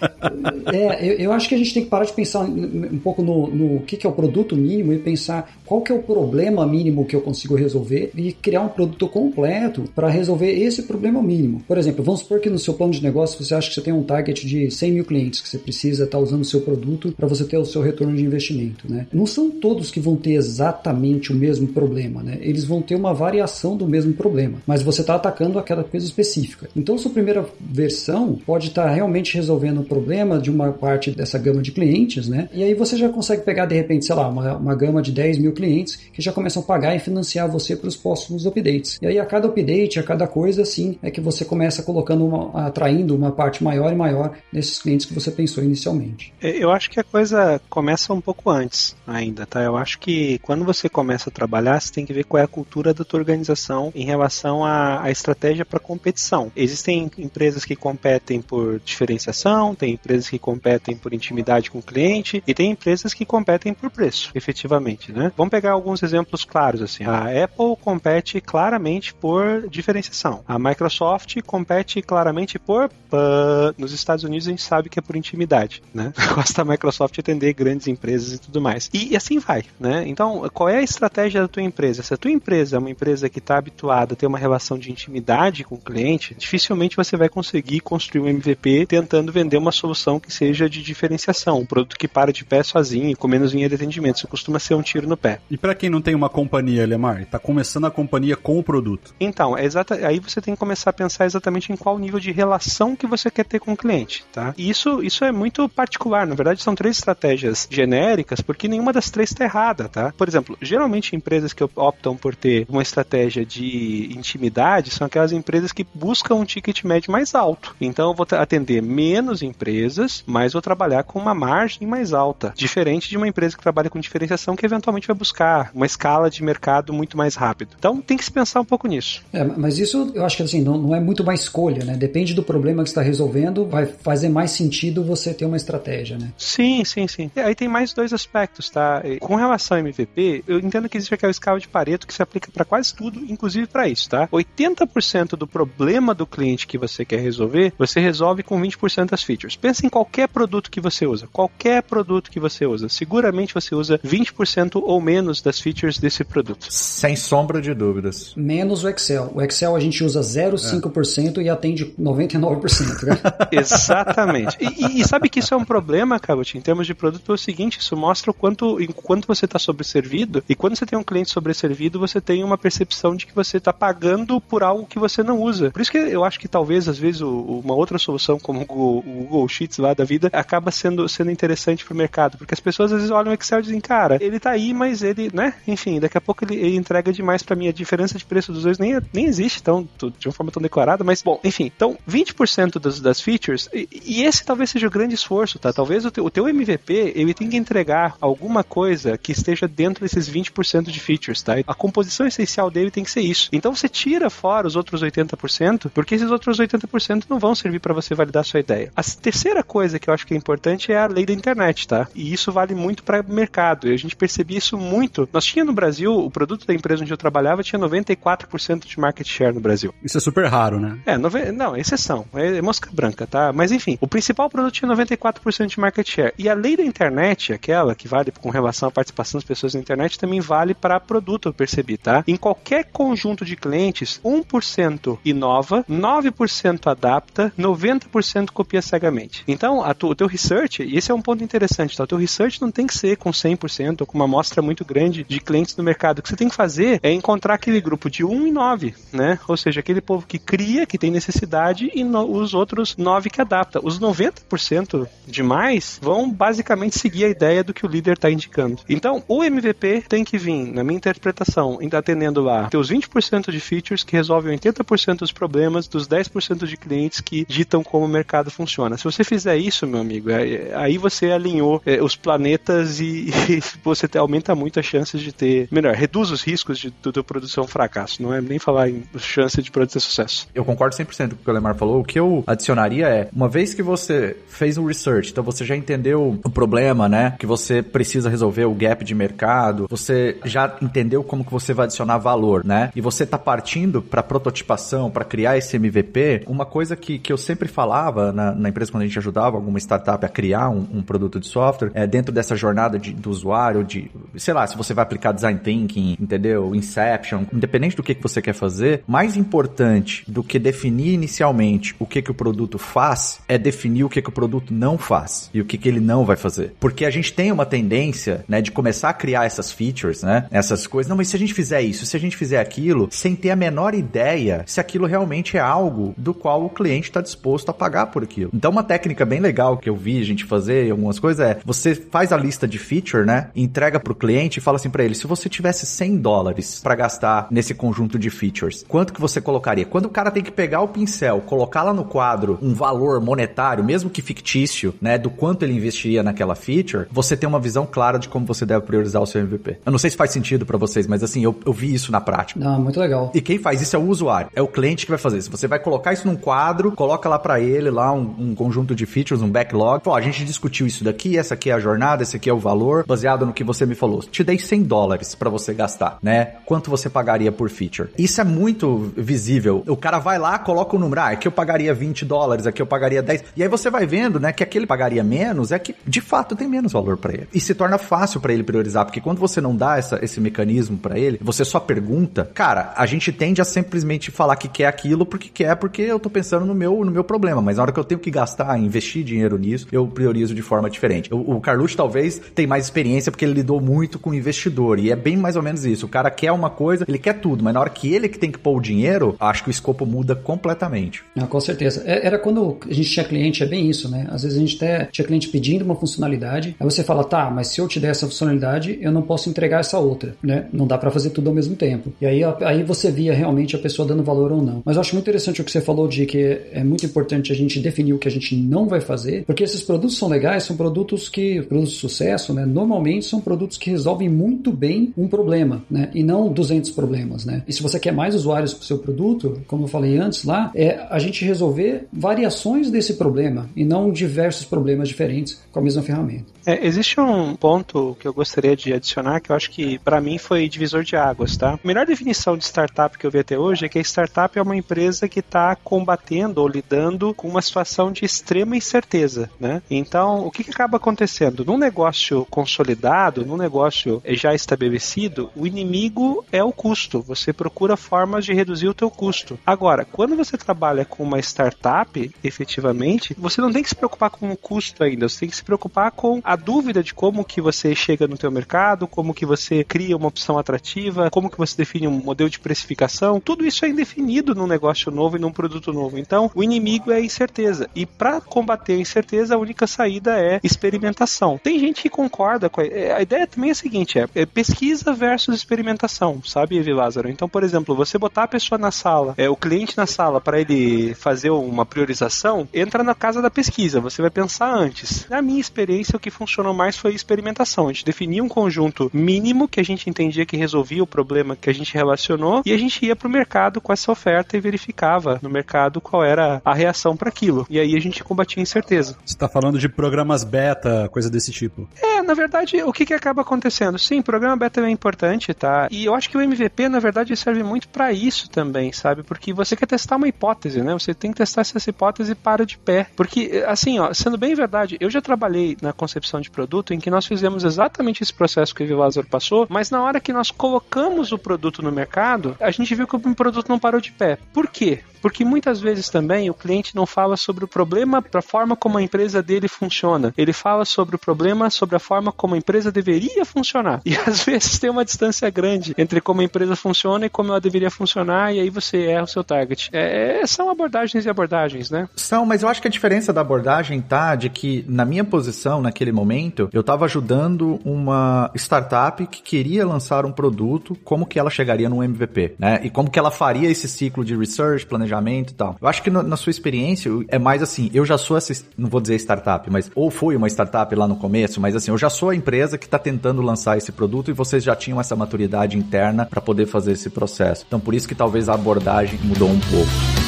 É, eu, eu, acho que a gente tem que parar de pensar um pouco no, no que, que é o produto mínimo e pensar qual que é o problema mínimo que eu consigo resolver e criar um produto completo para resolver esse problema mínimo. Por exemplo, vamos supor que no seu plano de negócio você acha que você tem um target de 100 mil clientes que você precisa estar tá usando o seu produto para você ter o seu retorno de investimento. Né? Não são todos que vão ter exatamente o mesmo problema, né? eles vão ter uma variação do mesmo problema, mas você está atacando aquela coisa específica. Então, sua primeira versão pode estar tá realmente resolvendo o problema de uma parte dessa gama de clientes, né? E aí você já consegue pegar, de repente, sei lá, uma, uma gama de 10 mil clientes que já começam a pagar e financiar você para os próximos updates. E aí, a cada update, a cada coisa, assim, é que você começa colocando, uma, atraindo uma parte maior e maior desses clientes que você pensou inicialmente. É, eu acho que a coisa começa um pouco antes ainda, tá? Eu acho que quando você começa a trabalhar, você tem que ver qual é a cultura da tua organização em relação à, à estratégia para competição. Existem empresas que competem por diferenciação, tem empresas que competem por intimidade com o cliente e tem empresas que competem por preço, efetivamente, né? Vamos pegar alguns exemplos claros assim. A Apple compete claramente por diferenciação. A Microsoft compete claramente por uh, nos Estados Unidos a gente sabe que é por intimidade, né? [LAUGHS] Gosta da Microsoft atender grandes empresas e tudo mais. E, e assim vai, né? Então, qual é a estratégia da tua empresa? Se a tua empresa é uma empresa que está habituada a ter uma relação de intimidade com o cliente, dificilmente você vai conseguir construir um MVP tentando vender uma solução que seja de diferenciação, um produto que para de pé sozinho, com menos linha de atendimento. Isso costuma ser um tiro no pé. E para quem não tem uma companhia, Lemar, está começando a companhia com o produto. Então, é exata, aí você tem que começar a pensar exatamente em qual nível de relação que você quer ter com o cliente, tá? E isso, isso é muito particular. Na verdade, são três estratégias genéricas, porque nenhuma das três está errada, tá? Por exemplo, geralmente empresas que optam por ter uma estratégia de intimidade são aquelas empresas que buscam um ticket médio mais alto. Então, eu vou atender menos empresas, mas vou trabalhar com uma margem mais alta, diferente de uma empresa que trabalha com diferenciação que eventualmente vai buscar uma escala de mercado muito mais rápido. Então, tem que se pensar um pouco nisso. É, mas isso eu acho que assim não, não é muito uma escolha, né? Depende do problema que está resolvendo, vai fazer mais sentido você ter uma estratégia, né? Sim, sim, sim. Aí tem mais dois aspectos, tá? Com relação ao MVP, eu entendo que existe aquela escala de Pareto que se aplica para quase tudo, inclusive para isso, tá? 80% do problema do cliente que você quer resolver, você resolve com 20% das features. Pensa em qualquer produto que você usa, qualquer produto que você usa, seguramente você usa 20% ou menos das features desse produto. Sem sombra de dúvidas. Menos o Excel. O Excel a gente usa 0,5% é. e atende 99%. Né? [LAUGHS] Exatamente. E, e, sabe que isso é um problema, Cabot, em termos de produto, é o seguinte, isso mostra o quanto, enquanto você está sobresservido, e quando você tem um cliente sobresservido, você tem uma percepção de que você está pagando por algo que você não usa. Por isso que eu acho que talvez, às vezes, uma outra solução como o Google, Sheets lá da vida acaba sendo, sendo interessante para o mercado, porque as pessoas às vezes olham o Excel e dizem, cara, ele está aí, mas ele, né, enfim, daqui a pouco ele, ele entrega demais para mim. A diferença de preço dos dois nem, nem existe tão, de uma forma tão declarada, mas, bom, enfim, então 20% das, das features, e, e, esse talvez seja o grande esforço, tá? Talvez o teu, o teu MVP, ele tenha que entregar alguma coisa que esteja dentro desses 20% de features, tá? A composição essencial dele tem que ser isso. Então você tira fora os outros 80%, porque esses outros 80% não vão servir para você validar a sua ideia. A terceira coisa que eu acho que é importante é a lei da internet, tá? E isso vale muito para mercado. E a gente percebia isso muito. Nós tinha no Brasil, o produto da empresa onde eu trabalhava tinha 94% de market share no Brasil. Isso é super raro, né? É, nove... não, exceção. É, é mosca branca, tá? Mas enfim, o principal produto tinha 94% de market share. E a lei da internet, aquela, que vale com relação à participação das pessoas na internet, também vale para produto, eu percebi, tá? Em qualquer conjunto de clientes, 1% inova, 9% adapta, 90% copia cegamente. Então, a tu, o teu research, e esse é um ponto interessante, tá? O teu research não tem que ser com 100% ou com uma amostra muito grande de clientes no mercado. O que você tem que fazer é encontrar aquele grupo de 1 e 9, né? Ou seja, aquele povo que cria, que tem necessidade e no, os outros 9 que adapta. Os 90% demais vão basicamente seguir a ideia do que o líder está indicando. Então, o MVP tem que vir, na minha interpretação, ainda atendendo lá teus 20% de features que resolvem 80% dos problemas dos 10% de clientes que ditam como o mercado funciona. Se você fizer isso, meu amigo, é, aí você alinhou é, os planetas e, [LAUGHS] e você te, aumenta muito as chances de ter, melhor, reduz os riscos de, tua produção fracasso. Não é nem falar em chance de produção sucesso. Eu concordo 100% com o que o Lemar falou. O que eu adicionaria é, uma vez que você fez um research, então você já entendeu o problema, né? Que você precisa resolver o gap de mercado, você já entendeu como que você vai adicionar valor, né? E você tá partindo para prototipação, para criar esse MVP, uma coisa que, que eu sempre falava na, na empresa quando a gente ajudava alguma startup a criar um, um produto de software, é dentro dessa jornada de, do usuário, de, sei lá, se você vai aplicar design thinking, entendeu? Inception, independente do que, que você quer fazer, mais importante do que definir inicialmente o que, que o produto faz, é definir o que, que o produto não faz e o que, que ele não vai fazer. Porque a gente tem uma tendência, né, de começar a criar essas features, né, essas coisas. Não, mas se a gente fizer isso, se a gente fizer aquilo, sem ter a menor ideia se aquilo realmente é algo do qual o cliente está disposto a pagar por aquilo. Então, uma técnica bem legal que eu vi a gente fazer algumas coisas é você faz a lista de feature, né, entrega para o cliente e fala assim para ele: se você tivesse 100 dólares para gastar nesse conjunto de features, quanto que você colocaria? Quando o cara tem que pegar o pincel, colocar lá no quadro um valor monetário, mesmo que fictício, né, do quanto ele investiria naquela feature, você tem uma visão clara de como você deve priorizar o seu MVP. Eu não sei se faz sentido para vocês, mas assim, eu, eu vi isso na prática. Não, muito legal. E quem faz isso é o usuário, é o cliente que vai fazer isso. Você vai colocar isso num quadro, coloca lá para ele lá um, um, conjunto de features, um backlog. Pô, a gente discutiu isso daqui, essa aqui é a jornada, esse aqui é o valor, baseado no que você me falou. Te dei 100 dólares para você gastar, né? Quanto você pagaria por feature? Isso é muito visível. O cara vai lá, coloca o número, ah, aqui eu pagaria 20 dólares, aqui eu pagaria 10. E aí você vai vendo, né, que aquele pagaria menos, é que de fato tem menos valor para ele. E se torna fácil para ele priorizar, porque quando você não dá essa, esse mecanismo para ele, você só pergunta, cara, a gente tende a simplesmente falar que quer aquilo porque quer, porque eu tô pensando no meu, no meu problema, mas na hora que eu tenho que gastar, investir dinheiro nisso, eu priorizo de forma diferente. O, o Carlucci talvez tem mais experiência porque ele lidou muito com investidor, e é bem mais ou menos isso. O cara quer uma coisa, ele quer tudo, mas na hora que ele que tem que pôr o dinheiro, acho que o escopo muda completamente. Ah, com certeza. É, era quando a gente tinha cliente, é bem isso, né? Às vezes a gente até tinha cliente pedindo uma funcionalidade, aí você fala, tá, mas se eu te der essa funcionalidade, eu não posso entregar essa outra, né? Não dá para fazer tudo ao mesmo tempo. E aí, aí você via realmente a pessoa dando valor ou não. Mas eu acho muito interessante o que você falou de que é muito importante a gente definir o que a gente não vai fazer, porque esses produtos são legais, são produtos que, produtos de sucesso, né? Normalmente são produtos que resolvem muito bem um problema, né? E não 200 problemas, né? E se você quer mais usuários para seu produto, como eu falei antes lá, é a gente resolver variações desse problema e não diversos problemas diferentes com a mesma ferramenta. É, existe um ponto que eu gostaria de adicionar que eu acho que para mim foi divisor de águas, tá? A melhor definição de startup que eu vi até hoje é que a startup é uma empresa que está combatendo ou lidando com uma situação de extrema incerteza, né? Então, o que, que acaba acontecendo? Num negócio consolidado, num negócio já estabelecido, o inimigo é o custo. Você procura formas de reduzir o teu custo. Agora, quando você trabalha com uma startup, efetivamente, você não tem que se preocupar com o custo ainda, você tem que se preocupar com a dúvida de como que você chega no teu mercado, como que você cria uma opção atrativa, como que você define um modelo de precificação, tudo isso é indefinido num negócio novo e num produto novo. Então, o inimigo é a incerteza. E para combater a incerteza, a única saída é experimentação. Tem gente que concorda com a, é, a ideia também é a seguinte, é, é pesquisa versus experimentação, sabe, Lázaro? Então, por exemplo, você botar a pessoa na sala, é o cliente na sala para ele fazer uma priorização, entra na casa da pesquisa, você vai pensar antes. Na minha experiência, o que funcionou mais foi experimentação. A gente definia um conjunto mínimo que a gente entendia que resolvia o problema que a gente relacionou e a gente ia para o mercado com essa oferta e verificava no mercado qual era a reação para aquilo. E aí a gente combatia a incerteza. Você está falando de programas beta, coisa desse tipo? É, na verdade, o que, que acaba acontecendo? Sim, programa beta é importante, tá? E eu acho que o MVP, na verdade, serve muito para isso também, sabe? Porque você quer testar uma hipótese, né? Você tem que testar se essa hipótese para de pé. Porque, assim, ó, sendo bem verdade, eu já trabalhei na concepção de produto em que nós fizemos exatamente esse processo que o Vivazor passou, mas na hora que nós colocamos o produto no mercado, a gente viu que o produto não parou de pé. Por quê? Porque muitas vezes também o cliente não fala sobre o problema, a forma como a empresa dele funciona. Ele fala sobre o problema, sobre a forma como a empresa deveria funcionar. E às [LAUGHS] vezes tem uma distância grande entre como a empresa funciona e como ela deveria funcionar, e aí você erra o seu target. É, são abordagens e abordagens, né? São, mas eu acho que a diferença da abordagem tá de que, na minha posição, naquele momento, eu estava ajudando uma startup que queria lançar um produto, como que ela chegaria no MVP, né? E como que ela faria esse ciclo de research, planejamento e tal. Eu acho que no, na sua experiência é mais assim, eu já sou essa, não vou dizer startup, mas ou fui uma startup lá no começo, mas assim, eu já sou a empresa que está tentando lançar esse produto e vocês já tinham essa maturidade interna para poder fazer esse processo. Então por isso que talvez a abordagem mudou um pouco.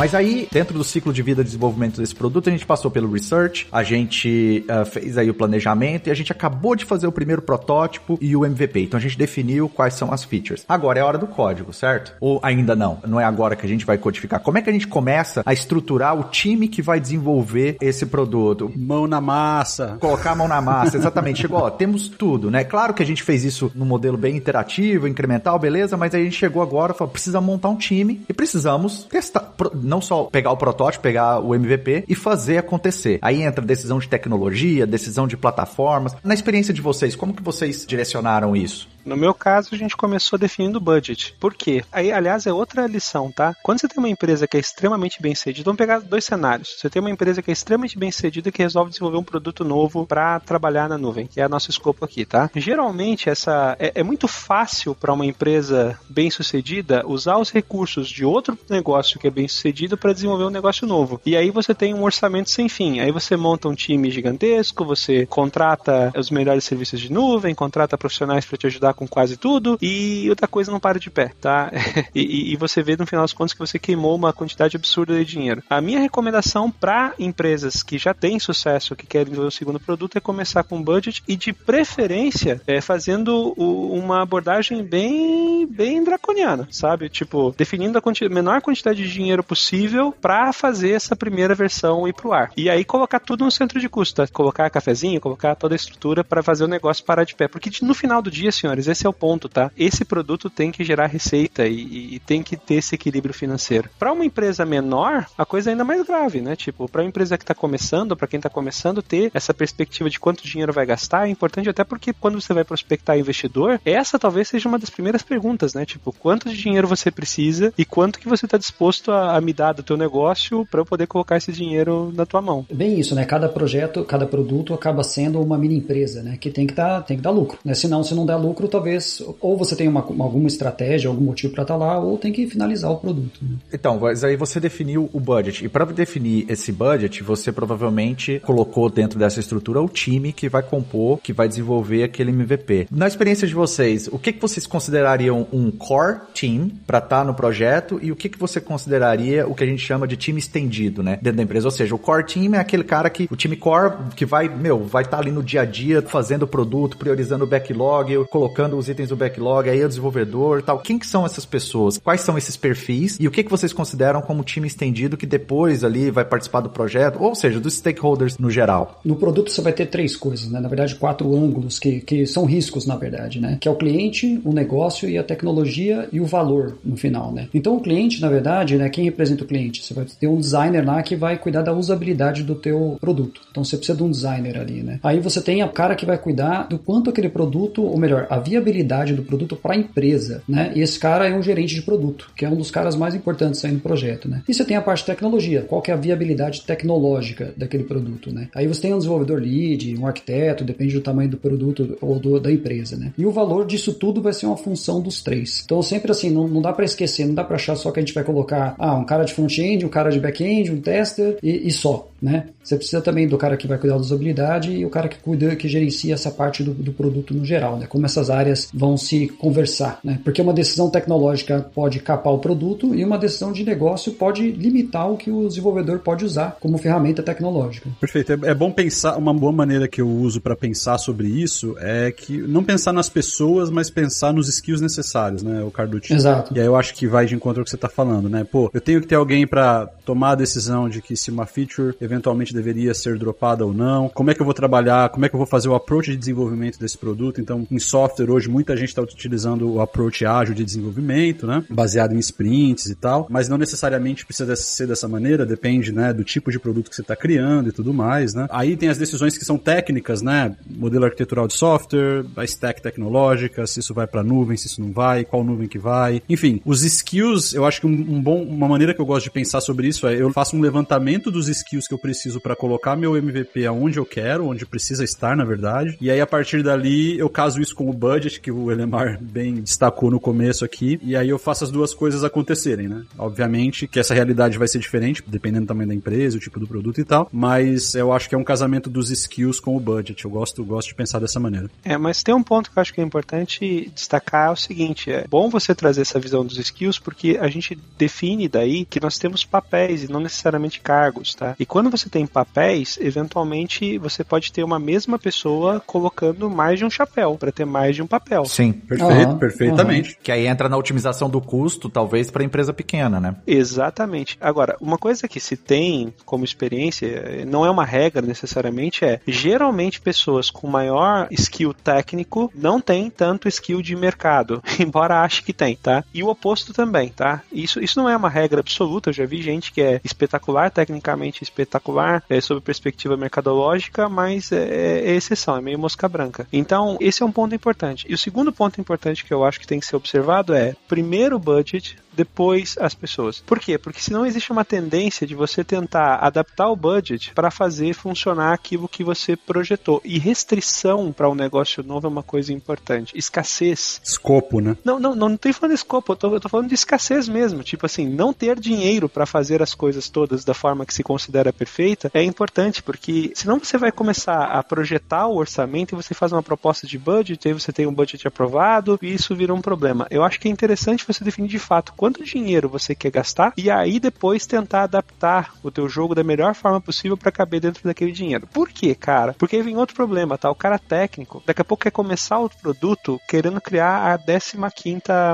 Mas aí, dentro do ciclo de vida de desenvolvimento desse produto, a gente passou pelo research, a gente uh, fez aí o planejamento e a gente acabou de fazer o primeiro protótipo e o MVP. Então a gente definiu quais são as features. Agora é a hora do código, certo? Ou ainda não? Não é agora que a gente vai codificar. Como é que a gente começa a estruturar o time que vai desenvolver esse produto? Mão na massa. Colocar a mão na massa, exatamente. Chegou, ó, temos tudo, né? Claro que a gente fez isso num modelo bem interativo, incremental, beleza, mas aí a gente chegou agora e falou, precisa montar um time e precisamos testar não só pegar o protótipo, pegar o MVP e fazer acontecer. Aí entra decisão de tecnologia, decisão de plataformas. Na experiência de vocês, como que vocês direcionaram isso? No meu caso, a gente começou definindo o budget. Por quê? Aí, aliás, é outra lição, tá? Quando você tem uma empresa que é extremamente bem sucedida, vamos pegar dois cenários. Você tem uma empresa que é extremamente bem sucedida que resolve desenvolver um produto novo para trabalhar na nuvem, que é nosso escopo aqui, tá? Geralmente, essa é, é muito fácil para uma empresa bem sucedida usar os recursos de outro negócio que é bem sucedido para desenvolver um negócio novo. E aí você tem um orçamento sem fim. Aí você monta um time gigantesco, você contrata os melhores serviços de nuvem, contrata profissionais para te ajudar com quase tudo e outra coisa não para de pé, tá? [LAUGHS] e, e, você vê no final das contas que você queimou uma quantidade absurda de dinheiro. A minha recomendação para empresas que já têm sucesso, que querem desenvolver o segundo produto, é começar com budget e de preferência é, fazendo o, uma abordagem bem, bem draconiana, sabe? Tipo, definindo a quanti menor quantidade de dinheiro possível para fazer essa primeira versão ir pro ar. E aí colocar tudo no centro de custo, tá? colocar cafezinho, colocar toda a estrutura para fazer o negócio parar de pé. Porque no final do dia, senhores, esse é o ponto, tá? Esse produto tem que gerar receita e, e tem que ter esse equilíbrio financeiro. Para uma empresa menor, a coisa é ainda mais grave, né? Tipo, para uma empresa que está começando, para quem está começando, ter essa perspectiva de quanto dinheiro vai gastar é importante até porque quando você vai prospectar investidor, essa talvez seja uma das primeiras perguntas, né? Tipo, quanto de dinheiro você precisa e quanto que você está disposto a, a, me dar do teu negócio para eu poder colocar esse dinheiro na tua mão. Bem isso, né? Cada projeto, cada produto acaba sendo uma mini empresa, né? Que tem que, tá, tem que dar lucro, né? Senão, se não der lucro, talvez ou você tem uma, alguma estratégia, algum motivo para estar tá lá, ou tem que finalizar o produto. Né? Então, mas aí você definiu o budget. E para definir esse budget, você provavelmente colocou dentro dessa estrutura o time que vai compor, que vai desenvolver aquele MVP. Na experiência de vocês, o que, que vocês considerariam um core team para estar tá no projeto e o que, que você consideraria o que a gente chama de time estendido, né? Dentro da empresa. Ou seja, o core team é aquele cara que, o time core que vai, meu, vai estar tá ali no dia a dia fazendo o produto, priorizando o backlog, colocando os itens do backlog, aí é o desenvolvedor tal. Quem que são essas pessoas? Quais são esses perfis? E o que, que vocês consideram como time estendido que depois ali vai participar do projeto? Ou seja, dos stakeholders no geral? No produto você vai ter três coisas, né? Na verdade, quatro ângulos que, que são riscos, na verdade, né? Que é o cliente, o negócio e a tecnologia e o valor no final, né? Então o cliente, na verdade, né? Quem representa o cliente? Você vai ter um designer lá que vai cuidar da usabilidade do teu produto. Então você precisa de um designer ali, né? Aí você tem a cara que vai cuidar do quanto aquele produto, ou melhor, a viabilidade do produto para a empresa, né? E esse cara é um gerente de produto, que é um dos caras mais importantes aí no projeto, né? E você tem a parte de tecnologia, qual que é a viabilidade tecnológica daquele produto, né? Aí você tem um desenvolvedor lead, um arquiteto, depende do tamanho do produto ou do, da empresa, né? E o valor disso tudo vai ser uma função dos três. Então sempre assim, não, não dá para esquecer, não dá para achar só que a gente vai colocar, ah, um cara de front-end, um cara de back-end, um tester e, e só. Né? Você precisa também do cara que vai cuidar da usabilidade e o cara que cuida, que gerencia essa parte do, do produto no geral, né? Como essas áreas vão se conversar, né? Porque uma decisão tecnológica pode capar o produto e uma decisão de negócio pode limitar o que o desenvolvedor pode usar como ferramenta tecnológica. Perfeito. É, é bom pensar, uma boa maneira que eu uso para pensar sobre isso é que não pensar nas pessoas, mas pensar nos skills necessários, né, o Carducci? Exato. E aí eu acho que vai de encontro ao que você tá falando, né? Pô, eu tenho que ter alguém para tomar a decisão de que se uma feature eventualmente deveria ser dropada ou não, como é que eu vou trabalhar, como é que eu vou fazer o approach de desenvolvimento desse produto. Então, em software hoje, muita gente está utilizando o approach ágil de desenvolvimento, né? Baseado em sprints e tal, mas não necessariamente precisa ser dessa maneira, depende, né, do tipo de produto que você está criando e tudo mais, né? Aí tem as decisões que são técnicas, né? Modelo arquitetural de software, a stack tecnológica, se isso vai para nuvem, se isso não vai, qual nuvem que vai. Enfim, os skills, eu acho que um, um bom, uma maneira que eu gosto de pensar sobre isso é eu faço um levantamento dos skills que eu preciso para colocar meu MVP aonde eu quero, onde precisa estar, na verdade. E aí a partir dali eu caso isso com o budget que o Elemar bem destacou no começo aqui, e aí eu faço as duas coisas acontecerem, né? Obviamente que essa realidade vai ser diferente, dependendo do tamanho da empresa, o tipo do produto e tal, mas eu acho que é um casamento dos skills com o budget. Eu gosto, gosto de pensar dessa maneira. É, mas tem um ponto que eu acho que é importante destacar é o seguinte, é bom você trazer essa visão dos skills porque a gente define daí que nós temos papéis e não necessariamente cargos, tá? E quando você tem papéis, eventualmente você pode ter uma mesma pessoa colocando mais de um chapéu para ter mais de um papel. Sim. Perfeito, Uhum, perfeitamente. Que aí entra na otimização do custo, talvez, para empresa pequena, né? Exatamente. Agora, uma coisa que se tem como experiência, não é uma regra necessariamente, é geralmente pessoas com maior skill técnico não têm tanto skill de mercado, [LAUGHS] embora ache que tem, tá? E o oposto também, tá? Isso, isso não é uma regra absoluta, eu já vi gente que é espetacular, tecnicamente espetacular, é, sob perspectiva mercadológica, mas é, é exceção, é meio mosca branca. Então, esse é um ponto importante. E o segundo ponto importante que eu acho que tem que ser observado é, primeiro budget, depois as pessoas. Por quê? Porque senão existe uma tendência de você tentar adaptar o budget para fazer funcionar aquilo que você projetou. E restrição para um negócio novo é uma coisa importante. Escassez. Escopo, né? Não, não, não, não tô falando de escopo, eu tô, eu tô falando de escassez mesmo. Tipo assim, não ter dinheiro para fazer as coisas todas da forma que se considera perfeita é importante, porque senão você vai começar a projetar o orçamento e você faz uma proposta de budget, aí você tem um budget aprovado e isso vira um problema. Eu acho que é interessante você definir de fato quanto dinheiro você quer gastar e aí depois tentar adaptar o teu jogo da melhor forma possível para caber dentro daquele dinheiro. Por quê, cara? Porque aí vem outro problema, tá? O cara técnico, daqui a pouco quer começar o produto querendo criar a 15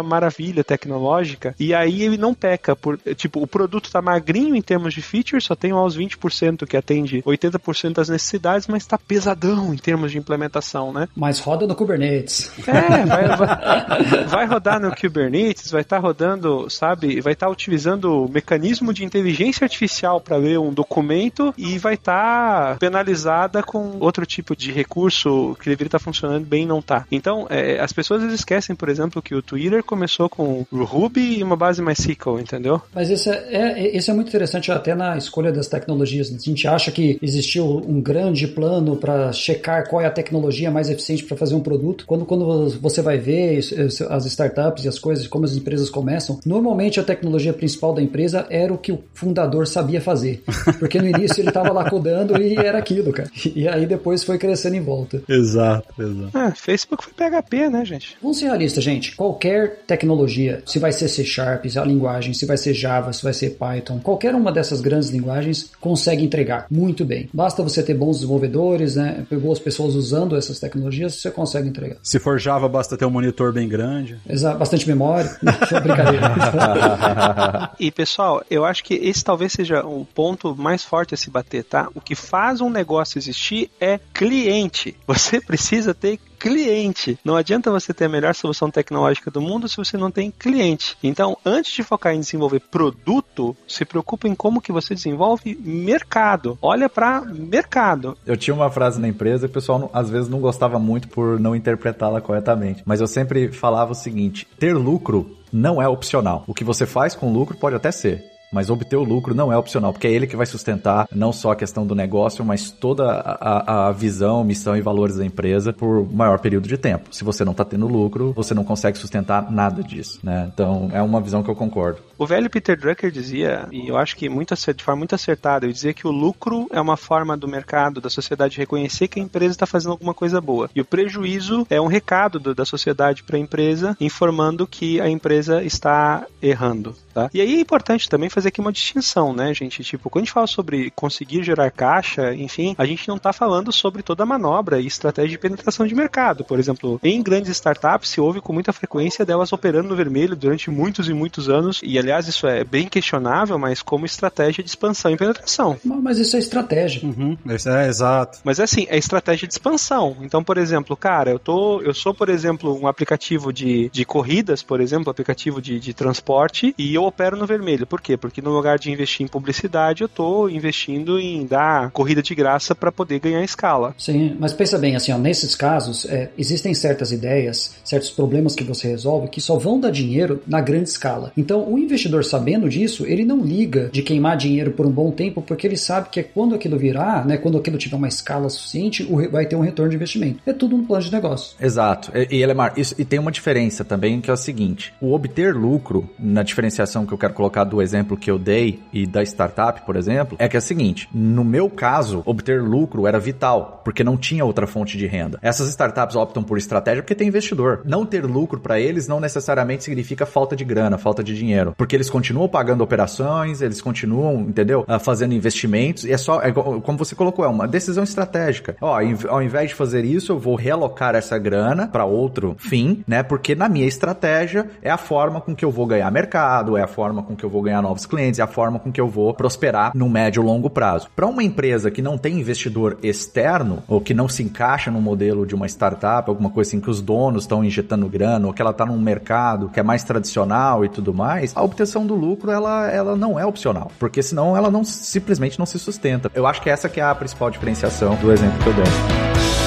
maravilha tecnológica e aí ele não peca por, tipo, o produto tá magrinho em termos de features, só tem lá os 20% que atende 80% das necessidades, mas tá pesadão em termos de implementação, né? Mas roda no Kubernetes. É, vai, vai, vai rodar no Kubernetes, vai estar rodando, sabe, vai estar utilizando o mecanismo de inteligência artificial para ler um documento e vai estar penalizada com outro tipo de recurso que deveria estar funcionando bem não tá. Então, é, as pessoas esquecem, por exemplo, que o Twitter começou com o Ruby e uma base MySQL, entendeu? Mas isso é, é, isso é muito interessante até na escolha das tecnologias. A gente acha que existiu um grande plano para checar qual é a tecnologia mais eficiente para fazer um produto. Quando, quando você vai ver as startups e as coisas, como as empresas começam, normalmente a tecnologia principal da empresa era o que o fundador sabia fazer. [LAUGHS] Porque no início ele estava lá codando e era aquilo, cara. E aí depois foi crescendo em volta. Exato, exato. Ah, Facebook foi PHP, né, gente? Vamos ser realistas, gente. Qualquer tecnologia, se vai ser C Sharp, a linguagem, se vai ser Java, se vai ser Python, qualquer uma dessas grandes linguagens consegue entregar muito bem. Basta você ter bons desenvolvedores, né, boas pessoas usando essas tecnologias, você consegue entregar. Se for Java, basta ter um monitor bem grande. Exato, bastante memória. [LAUGHS] Brincadeira. [LAUGHS] e pessoal, eu acho que esse talvez seja o ponto mais forte a se bater, tá? O que faz um negócio existir é cliente. Você precisa ter cliente. Não adianta você ter a melhor solução tecnológica do mundo se você não tem cliente. Então, antes de focar em desenvolver produto, se preocupe em como que você desenvolve mercado. Olha para mercado. Eu tinha uma frase na empresa que o pessoal às vezes não gostava muito por não interpretá-la corretamente, mas eu sempre falava o seguinte: ter lucro não é opcional. O que você faz com lucro pode até ser, Mas obter o lucro não é opcional, porque é ele que vai sustentar não só a questão do negócio, mas toda a, a visão, missão e valores da empresa por maior período de tempo. Se você não está tendo lucro, você não consegue sustentar nada disso, né? Então é uma visão que eu concordo. O velho Peter Drucker dizia, e eu acho que muito, de forma muito acertada, ele dizia que o lucro é uma forma do mercado, da sociedade reconhecer que a empresa está fazendo alguma coisa boa. E o prejuízo é um recado do, da sociedade para a empresa, informando que a empresa está errando. Tá? E aí é importante também fazer aqui uma distinção, né, gente? Tipo, quando a gente fala sobre conseguir gerar caixa, enfim, a gente não está falando sobre toda a manobra e estratégia de penetração de mercado. Por exemplo, em grandes startups se ouve com muita frequência delas operando no vermelho durante muitos e muitos anos, e aliás, isso é bem questionável, mas como estratégia de expansão e penetração. Mas isso é estratégia. Uhum. É, exato. Mas é assim, é estratégia de expansão. Então, por exemplo, cara, eu tô, eu sou, por exemplo, um aplicativo de, de corridas, por exemplo, aplicativo de, de transporte, e eu opero no vermelho. Por quê? Porque no lugar de investir em publicidade, eu estou investindo em dar corrida de graça para poder ganhar escala. Sim, mas pensa bem, assim, ó, nesses casos, é, existem certas ideias, certos problemas que você resolve que só vão dar dinheiro na grande escala. Então, o investidor sabendo disso, ele não liga de queimar dinheiro por um bom tempo, porque ele sabe que quando aquilo virar, né, quando aquilo tiver uma escala suficiente, vai ter um retorno de investimento. É tudo um plano de negócio. Exato. E, e Elemar, isso, e tem uma diferença também, que é o seguinte: o obter lucro, na diferenciação que eu quero colocar do exemplo que eu dei e da startup, por exemplo, é que é o seguinte: no meu caso, obter lucro era vital, porque não tinha outra fonte de renda. Essas startups optam por estratégia porque tem investidor. Não ter lucro para eles não necessariamente significa falta de grana, falta de dinheiro, porque eles continuam pagando operações, eles continuam, entendeu? Uh, fazendo investimentos, e é só, é, como você colocou, é uma decisão estratégica. Ó, ao invés de fazer isso, eu vou realocar essa grana para outro fim, né? Porque na minha estratégia é a forma com que eu vou ganhar mercado, é a forma com que eu vou ganhar novos clientes, é a forma com que eu vou prosperar no médio e longo prazo. Para uma empresa que não tem investidor externo, ou que não se encaixa no modelo de uma startup, alguma coisa assim que os donos estão injetando grana, ou que ela está num mercado que é mais tradicional e tudo mais, a obtenção do lucro ela, ela não é opcional, porque senão ela não simplesmente não se sustenta. Eu acho que essa que é a principal diferenciação do exemplo que eu dei.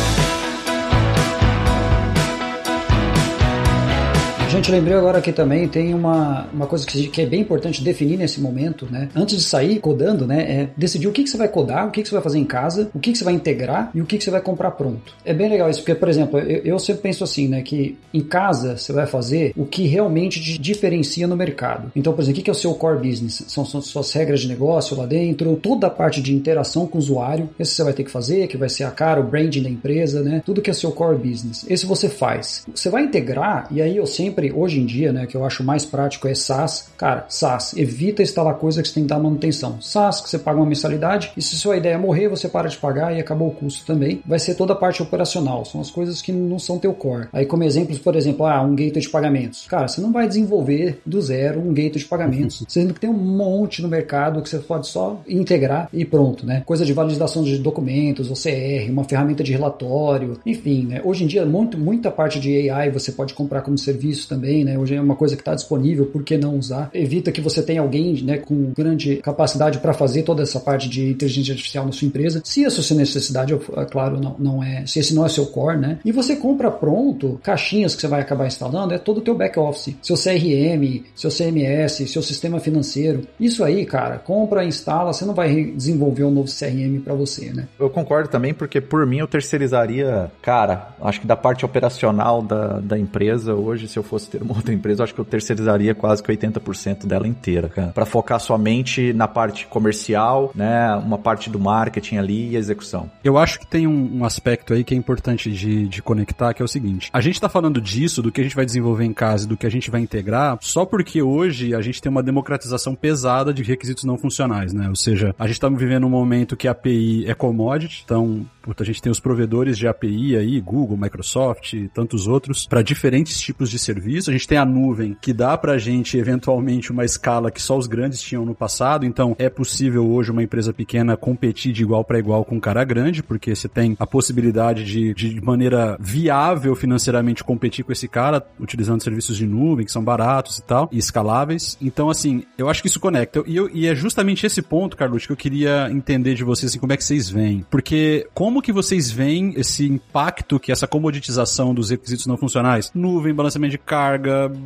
Gente, lembrei agora que também tem uma, uma coisa que, que é bem importante definir nesse momento, né? Antes de sair codando, né? É decidir o que, que você vai codar, o que, que você vai fazer em casa, o que, que você vai integrar e o que, que você vai comprar pronto. É bem legal isso, porque, por exemplo, eu, eu sempre penso assim, né? Que em casa você vai fazer o que realmente te diferencia no mercado. Então, por exemplo, o que, que é o seu core business? São, são suas regras de negócio lá dentro, toda a parte de interação com o usuário. Esse você vai ter que fazer, que vai ser a cara, o branding da empresa, né? Tudo que é seu core business. Esse você faz. Você vai integrar, e aí eu sempre sempre, hoje em dia, né, que eu acho mais prático é SaaS. Cara, SaaS, evita instalar coisa que você tem que dar manutenção. SaaS, que você paga uma mensalidade, e se sua ideia morrer, você para de pagar e acabou o custo também. Vai ser toda a parte operacional, são as coisas que não são teu core. Aí, como exemplos, por exemplo, ah, um gateway de pagamentos. Cara, você não vai desenvolver do zero um gateway de pagamentos, sendo que tem um monte no mercado que você pode só integrar e pronto, né? Coisa de validação de documentos, OCR, uma ferramenta de relatório, enfim, né? Hoje em dia, muito, muita parte de AI você pode comprar como serviço também, né? Hoje é uma coisa que está disponível, por que não usar? Evita que você tenha alguém né, com grande capacidade para fazer toda essa parte de inteligência artificial na sua empresa. Se essa sua necessidade, é claro, não, não é, se esse não é seu core, né? E você compra pronto, caixinhas que você vai acabar instalando, é todo o teu back-office, seu CRM, seu CMS, seu sistema financeiro. Isso aí, cara, compra, instala, você não vai desenvolver um novo CRM para você, né? Eu concordo também, porque por mim eu terceirizaria, cara, acho que da parte operacional da, da empresa hoje, se eu fosse fosse ter uma outra empresa, eu acho que eu terceirizaria quase que 80% dela inteira, cara. Pra focar somente na parte comercial, né? Uma parte do marketing ali e execução. Eu acho que tem um, um aspecto aí que é importante de, de conectar, que é o seguinte. A gente tá falando disso, do que a gente vai desenvolver em casa e do que a gente vai integrar, só porque hoje a gente tem uma democratização pesada de requisitos não funcionais, né? Ou seja, a gente tá vivendo um momento que a API é commodity, então a gente tem os provedores de API aí, Google, Microsoft tantos outros, para diferentes tipos de serviço. A gente tem a nuvem, que dá pra gente, eventualmente, uma escala que só os grandes tinham no passado. Então, é possível hoje uma empresa pequena competir de igual para igual com um cara grande, porque você tem a possibilidade de, de maneira viável financeiramente competir com esse cara, utilizando serviços de nuvem, que são baratos e tal, e escaláveis. Então, assim, eu acho que isso conecta. E, eu, e é justamente esse ponto, Carlos, que eu queria entender de vocês, assim, como é que vocês veem. Porque, como que vocês veem esse impacto que essa comoditização dos requisitos não funcionais, nuvem, balanceamento de carga,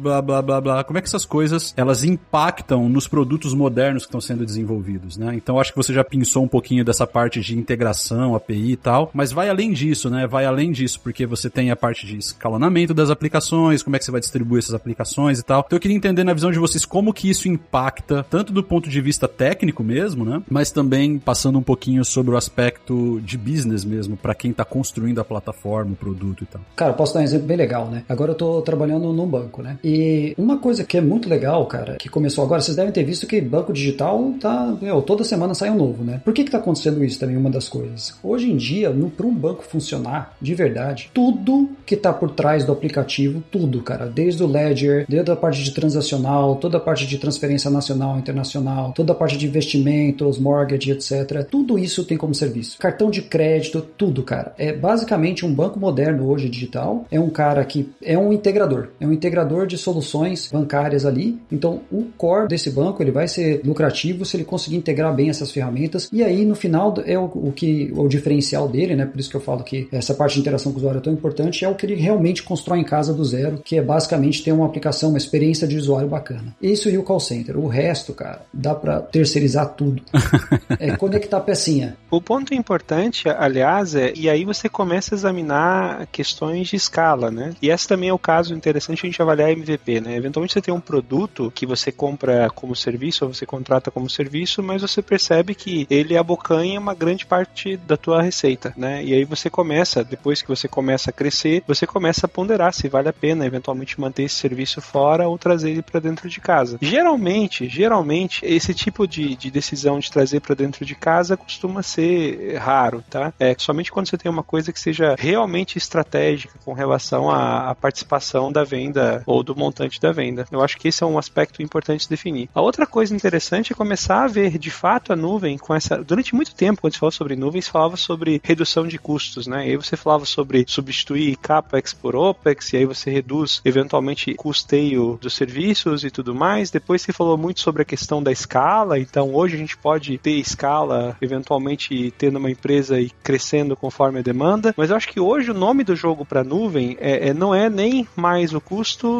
blá blá blá blá. Como é que essas coisas elas impactam nos produtos modernos que estão sendo desenvolvidos, né? Então acho que você já pensou um pouquinho dessa parte de integração, API e tal, mas vai além disso, né? Vai além disso, porque você tem a parte de escalonamento das aplicações, como é que você vai distribuir essas aplicações e tal. Então eu queria entender na visão de vocês como que isso impacta, tanto do ponto de vista técnico mesmo, né? Mas também passando um pouquinho sobre o aspecto de business mesmo, para quem tá construindo a plataforma, o produto e tal. Cara, posso dar um exemplo bem legal, né? Agora eu tô trabalhando num banco, né? E uma coisa que é muito legal, cara, que começou agora, vocês devem ter visto que banco digital tá, meu, toda semana sai um novo, né? Por que que tá acontecendo isso também, uma das coisas? Hoje em dia, para um banco funcionar de verdade, tudo que tá por trás do aplicativo, tudo, cara, desde o ledger, desde a parte de transacional, toda a parte de transferência nacional, internacional, toda a parte de investimentos, mortgage, etc. Tudo isso tem como serviço. Cartão de crédito, tudo, cara. É basicamente um banco moderno hoje digital. É um cara que é um integrador, é um integrador de soluções bancárias ali. Então, o core desse banco ele vai ser lucrativo se ele conseguir integrar bem essas ferramentas. E aí, no final, é o, o que o diferencial dele, né? Por isso que eu falo que essa parte de interação com o usuário é tão importante, é o que ele realmente constrói em casa do zero, que é basicamente ter uma aplicação, uma experiência de usuário bacana. Isso e o call center. O resto, cara, dá para terceirizar tudo. [LAUGHS] é conectar a pecinha. O ponto importante, aliás, é e aí você começa a examinar questões de escala, né? E esse também é o caso interessante a gente avaliar MVP, né? Eventualmente você tem um produto que você compra como serviço ou você contrata como serviço, mas você percebe que ele abocanha uma grande parte da tua receita, né? E aí você começa, depois que você começa a crescer, você começa a ponderar se vale a pena eventualmente manter esse serviço fora ou trazer ele para dentro de casa. Geralmente, geralmente esse tipo de, de decisão de trazer para dentro de casa costuma ser raro, tá? É somente quando você tem uma coisa que seja realmente estratégica com relação à, à participação da venda ou do montante da venda. Eu acho que esse é um aspecto importante de definir. A outra coisa interessante é começar a ver de fato a nuvem com essa. Durante muito tempo, quando se falava sobre nuvens, falava sobre redução de custos, né? E aí você falava sobre substituir CAPEX por OPEX, e aí você reduz eventualmente custeio dos serviços e tudo mais. Depois você falou muito sobre a questão da escala, então hoje a gente pode ter escala, eventualmente tendo uma empresa e crescendo conforme a demanda, mas eu acho que hoje o nome do jogo para nuvem é, é, não é nem mais o custo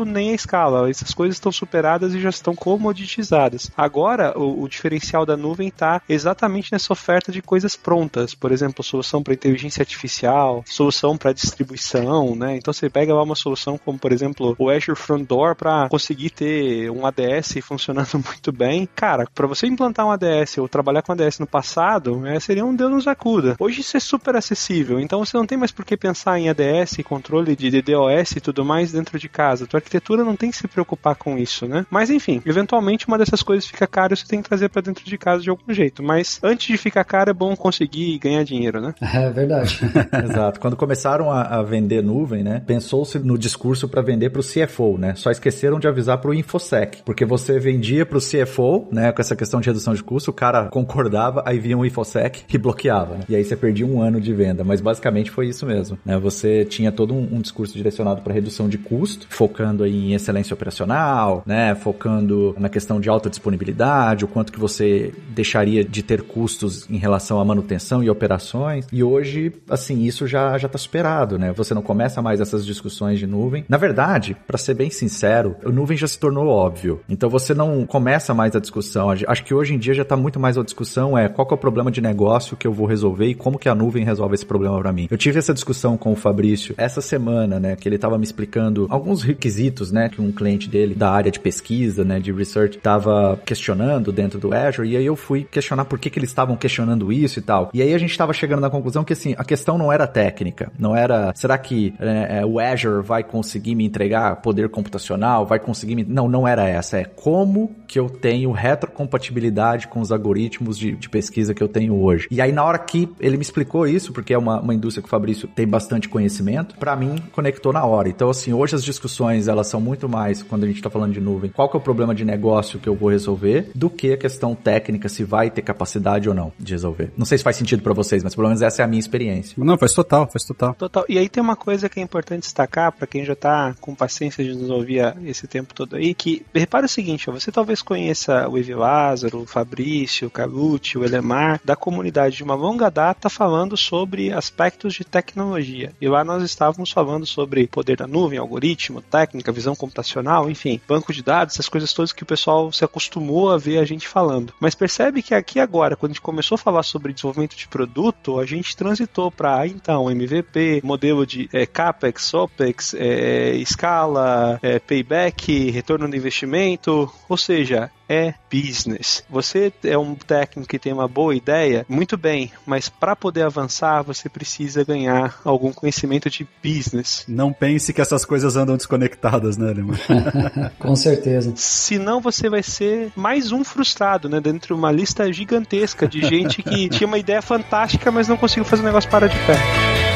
nem a escala. Essas coisas estão superadas e já estão comoditizadas. Agora, o, o diferencial da nuvem está exatamente nessa oferta de coisas prontas, por exemplo, solução para inteligência artificial, solução para distribuição, né? Então você pega lá uma solução como, por exemplo, o Azure Front Door para conseguir ter um ADS funcionando [LAUGHS] muito bem. Cara, para você implantar um ADS ou trabalhar com ADS no passado, é, seria um Deus nos acuda. Hoje isso é super acessível, então você não tem mais por que pensar em ADS, controle de DDoS e tudo mais dentro de casa. Tua arquitetura não tem que se preocupar com isso, né? Mas enfim, eventualmente uma dessas coisas fica cara e você tem que trazer para dentro de casa de algum jeito. Mas antes de ficar caro é bom conseguir ganhar dinheiro, né? [LAUGHS] É verdade. [LAUGHS] Exato. Quando começaram a, a vender nuvem, né? Pensou-se no discurso para vender para o CFO, né? Só esqueceram de avisar para o InfoSec, porque você vendia para o CFO, né? Com essa questão de redução de custo, o cara concordava, aí vinha um InfoSec e bloqueava, né? E aí você perdia um ano de venda. Mas basicamente foi isso mesmo, né? Você tinha todo um, um discurso direcionado para redução de custo, focando aí em excelência operacional, né? Focando na questão de alta disponibilidade, o quanto que você deixaria de ter custos em relação à manutenção e operações. E hoje, assim, isso já já está superado, né? Você não começa mais essas discussões de nuvem. Na verdade, para ser bem sincero, a nuvem já se tornou óbvio. Então você não começa mais a discussão. Acho que hoje em dia já está muito mais a discussão é qual é o problema de negócio que eu vou resolver e como que a nuvem resolve esse problema para mim. Eu tive essa discussão com o Fabrício essa semana, né, que ele estava me explicando alguns requisitos, né, que um cliente dele da área de pesquisa, né, de research, estava questionando dentro do Azure, e aí eu fui questionar por que, que eles estavam questionando isso e tal. E aí a gente estava chegando na conclusão que, assim, a questão não era técnica, não era, será que é, o Azure vai conseguir me entregar poder computacional, vai conseguir me... Não, não era essa, é como que eu tenho retrocompatibilidade com os algoritmos de, de pesquisa que eu tenho hoje. E aí na hora que ele me explicou isso, porque é uma, uma indústria que o Fabrício tem bastante conhecimento, para mim conectou na hora. Então assim, hoje as discussões elas são muito mais quando a gente tá falando de nuvem, qual que é o problema de negócio que eu vou resolver, do que a questão técnica se vai ter capacidade ou não de resolver. Não sei se faz sentido para vocês, mas pelo menos essa é a minha experiência. Não, faz total, faz total. Total. E aí tem uma coisa que é importante destacar para quem já tá com paciência de nos ouvir esse tempo todo aí, que repara o seguinte, ó, você talvez conheça o Evi Lázaro, o Fabrício, o Calucci, o Elemar, da comunidade de uma longa data falando sobre aspectos de tecnologia. E lá nós estávamos falando sobre poder da nuvem, algoritmo, técnica, visão computacional, enfim, banco de dados, essas coisas todas que o pessoal se acostumou a ver a gente falando. Mas percebe que aqui agora, quando a gente começou a falar sobre desenvolvimento de produto, a gente transitou para então MVP, modelo de é, CAPEX, OPEX, é, escala, é, payback, retorno do investimento, ou seja, é business. Você é um técnico que tem uma boa ideia, muito bem, mas para poder avançar você precisa ganhar algum conhecimento de business. Não pense que essas coisas andam desconectadas, né, Lima? [LAUGHS] Com certeza. Senão você vai ser mais um frustrado, né, dentro de uma lista gigantesca de gente que [LAUGHS] tinha uma ideia fantástica, mas não conseguiu fazer o negócio parar de pé.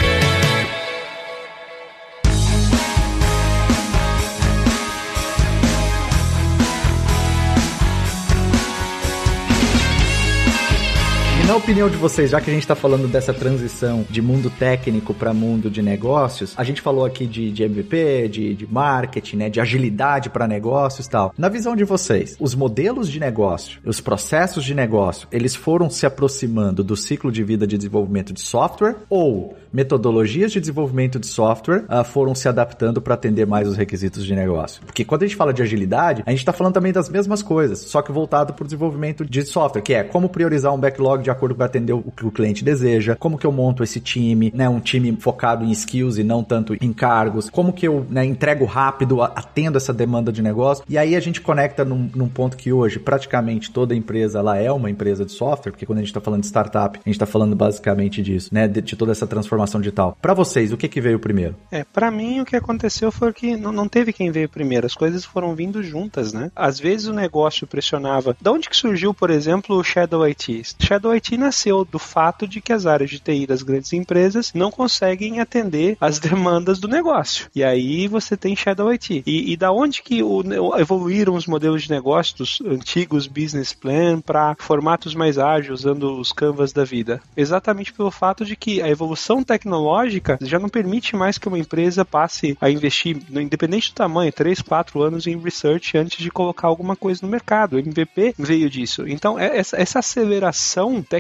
Opinião de vocês, já que a gente está falando dessa transição de mundo técnico para mundo de negócios, a gente falou aqui de, de MVP, de, de marketing, né, de agilidade para negócios e tal. Na visão de vocês, os modelos de negócio, os processos de negócio, eles foram se aproximando do ciclo de vida de desenvolvimento de software ou metodologias de desenvolvimento de software uh, foram se adaptando para atender mais os requisitos de negócio? Porque quando a gente fala de agilidade, a gente está falando também das mesmas coisas, só que voltado para o desenvolvimento de software, que é como priorizar um backlog de acordo com atender o que o cliente deseja, como que eu monto esse time, né, um time focado em skills e não tanto em cargos, como que eu né, entrego rápido, atendo essa demanda de negócio, e aí a gente conecta num, num ponto que hoje praticamente toda empresa ela é uma empresa de software, porque quando a gente está falando de startup, a gente está falando basicamente disso, né, de, de toda essa transformação digital. Para vocês, o que que veio primeiro? É, para mim o que aconteceu foi que não, não teve quem veio primeiro, as coisas foram vindo juntas, né? Às vezes o negócio pressionava. Da onde que surgiu, por exemplo, o Shadow IT? Shadow IT nasceu do fato de que as áreas de TI das grandes empresas não conseguem atender as [LAUGHS] demandas do negócio. E aí você tem Shadow IT. E, e da onde que o, evoluíram os modelos de negócio dos antigos business plan para formatos mais ágeis, usando os canvas da vida? Exatamente pelo fato de que a evolução tecnológica já não permite mais que uma empresa passe a investir, independente do tamanho, 3, 4 anos em research antes de colocar alguma coisa no mercado. O MVP veio disso. Então, é, essa, essa aceleração tecnológica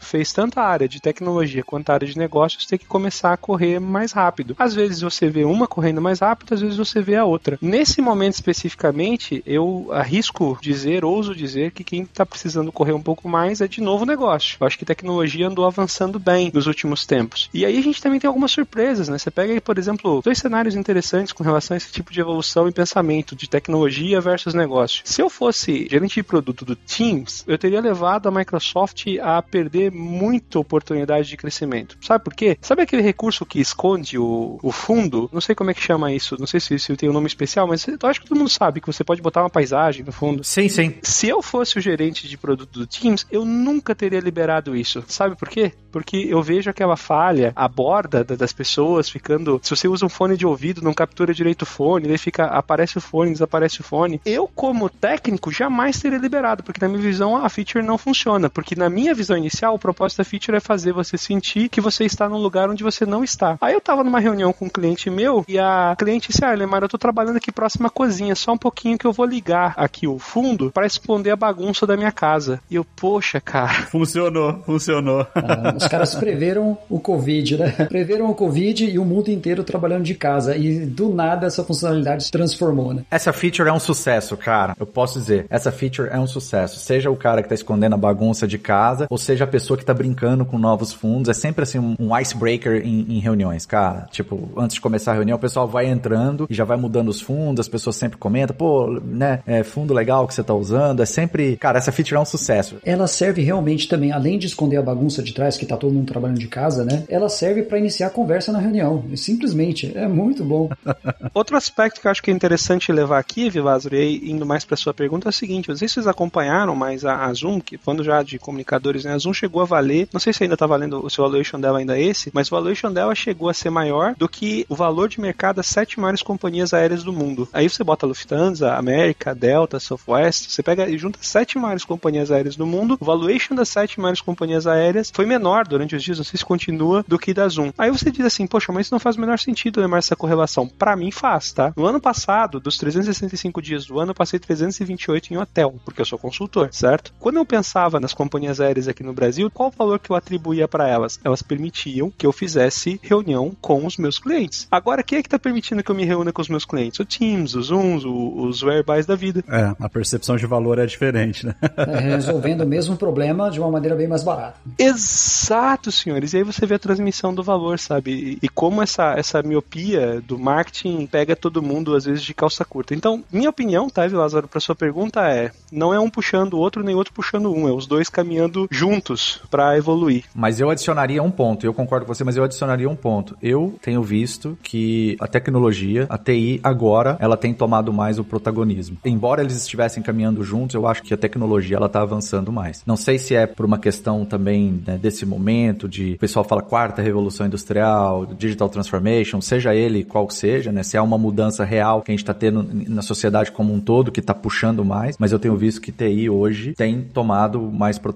fez tanto a área de tecnologia quanto a área de negócios ter que começar a correr mais rápido. Às vezes você vê uma correndo mais rápido, às vezes você vê a outra. Nesse momento especificamente, eu arrisco dizer, ouso dizer, que quem está precisando correr um pouco mais é de novo o negócio. Eu acho que tecnologia andou avançando bem nos últimos tempos. E aí a gente também tem algumas surpresas, né? Você pega aí, por exemplo, dois cenários interessantes com relação a esse tipo de evolução e pensamento de tecnologia versus negócio. Se eu fosse gerente de produto do Teams, eu teria levado a Microsoft a perder muita oportunidade de crescimento. Sabe por quê? Sabe aquele recurso que esconde o, o fundo? Não sei como é que chama isso, não sei se, se tem um nome especial, mas eu acho que todo mundo sabe que você pode botar uma paisagem no fundo. Sim, sim. Se eu fosse o gerente de produto do Teams, eu nunca teria liberado isso. Sabe por quê? Porque eu vejo aquela falha, a borda das pessoas ficando. Se você usa um fone de ouvido, não captura direito o fone, ele fica. aparece o fone, desaparece o fone. Eu, como técnico, jamais teria liberado, porque na minha visão a feature não funciona. Porque na minha visão inicial, o propósito da feature é fazer você sentir que você está num lugar onde você não está. Aí eu tava numa reunião com um cliente meu e a cliente disse: Ah, Lemar, eu tô trabalhando aqui próxima à cozinha, só um pouquinho que eu vou ligar aqui o fundo para esconder a bagunça da minha casa. E eu, poxa, cara. [LAUGHS] Funcionou, funcionou. Ah, os caras preveram o Covid, né? Preveram o Covid e o mundo inteiro trabalhando de casa. E do nada essa funcionalidade se transformou, né? Essa feature é um sucesso, cara. Eu posso dizer, essa feature é um sucesso. Seja o cara que tá escondendo a bagunça de casa, ou seja a pessoa que tá brincando com novos fundos. É sempre assim um, um icebreaker em, em reuniões, cara. Tipo, antes de começar a reunião, o pessoal vai entrando e já vai mudando os fundos, as pessoas sempre comentam, pô, né, é fundo legal que você tá usando. É sempre, cara, essa feature é um sucesso. Ela serve realmente também, além de esconder a bagunça de trás, que tá todo mundo trabalhando de casa, né? Ela serve para iniciar a conversa na reunião. Simplesmente, é muito bom. [LAUGHS] Outro aspecto que eu acho que é interessante levar aqui, Vilazro, e indo mais para sua pergunta, é o seguinte: não sei se vocês acompanharam, mas a, a Zoom, que falando já de comunicadores, né? A Zoom chegou a valer, não sei se ainda está valendo, o seu valuation dela ainda esse, mas o valuation dela chegou a ser maior do que o valor de mercado das sete maiores companhias aéreas do mundo. Aí você bota Lufthansa, América, Delta, Southwest, você pega e junta sete maiores companhias aéreas do mundo, o valuation das sete maiores companhias aéreas foi menor durante os dias, não sei se continua, do que da Zoom. Aí você diz assim, poxa, mas isso não faz o menor sentido, Lemar, essa correlação. Para mim faz, tá? No ano passado, dos 365 dias do ano, eu passei 328 em hotel, porque eu sou consultor, certo? Quando eu pensava nas companhias aéreas aqui no Brasil, qual o valor que eu atribuía para elas? Elas permitiam que eu fizesse reunião com os meus clientes. Agora, quem é que está permitindo que eu me reúna com os meus clientes? O Teams, os Zooms, os Whereabys da vida. É, a percepção de valor é diferente, né? [LAUGHS] É, resolvendo o mesmo problema de uma maneira bem mais barata. Exato, senhores. E aí você vê a transmissão do valor, sabe? E, como essa, essa miopia do marketing pega todo mundo, às vezes, de calça curta. Então, minha opinião, tá, Lázaro, para sua pergunta é: não é um puxando o outro, nem outro puxando um, é os dois caminhando juntos para evoluir. Mas eu adicionaria um ponto, eu concordo com você, mas eu adicionaria um ponto. Eu tenho visto que a tecnologia, a TI, agora, ela tem tomado mais o protagonismo. Embora eles estivessem caminhando juntos, eu acho que a tecnologia, ela tá avançando mais. Não sei se é por uma questão também né, desse momento de, o pessoal fala quarta revolução industrial, digital transformation, seja ele qual seja, né? Se é uma mudança real que a gente está tendo na sociedade como um todo, que está puxando mais, mas eu tenho visto que TI hoje tem tomado mais protagonismo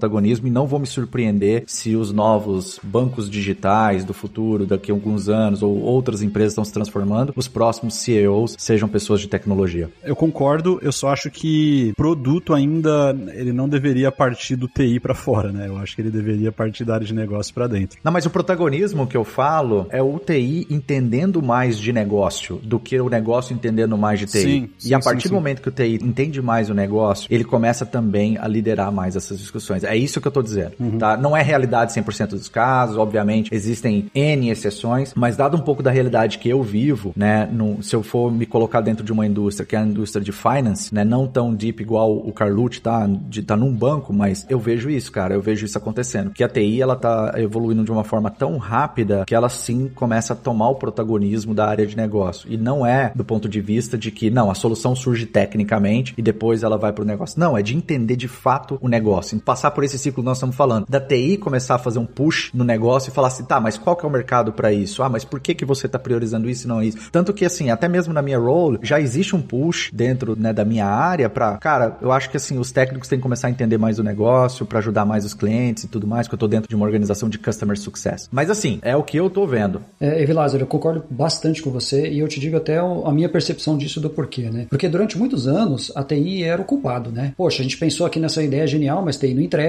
e não vou me surpreender se os novos bancos digitais do futuro, daqui a alguns anos, ou outras empresas estão se transformando, os próximos CEOs sejam pessoas de tecnologia. Eu concordo, eu só acho que produto ainda ele não deveria partir do TI para fora, né? Eu acho que ele deveria partir da área de negócio para dentro. Não, mas o protagonismo que eu falo é o TI entendendo mais de negócio do que o negócio entendendo mais de TI. Sim, e sim, a partir sim, do momento que o TI entende mais o negócio, ele começa também a liderar mais essas discussões. É isso que eu tô dizendo, uhum. tá? Não é realidade 100% dos casos, obviamente, existem N exceções, mas dado um pouco da realidade que eu vivo, né, no, se eu for me colocar dentro de uma indústria que é a indústria de finance, né, não tão deep igual o Carlucci tá, de tá num banco, mas eu vejo isso, cara, eu vejo isso acontecendo. Que a TI, ela tá evoluindo de uma forma tão rápida que ela sim começa a tomar o protagonismo da área de negócio. E não é do ponto de vista de que, não, a solução surge tecnicamente e depois ela vai pro negócio. Não, é de entender de fato o negócio. Passar por esse ciclo que nós estamos falando. Da TI começar a fazer um push no negócio e falar assim, tá, mas qual que é o mercado para isso? Ah, mas por que que você tá priorizando isso e não isso? Tanto que, assim, até mesmo na minha role, já existe um push dentro, né, da minha área para, cara, eu acho que, assim, os técnicos têm que começar a entender mais o negócio, para ajudar mais os clientes e tudo mais, que eu tô dentro de uma organização de customer success. Mas, assim, é o que eu tô vendo. É, Evilásio, eu concordo bastante com você e eu te digo até a minha percepção disso do porquê, né? Porque durante muitos anos a TI era o culpado, né? Poxa, a gente pensou aqui nessa ideia genial, mas TI não entrega,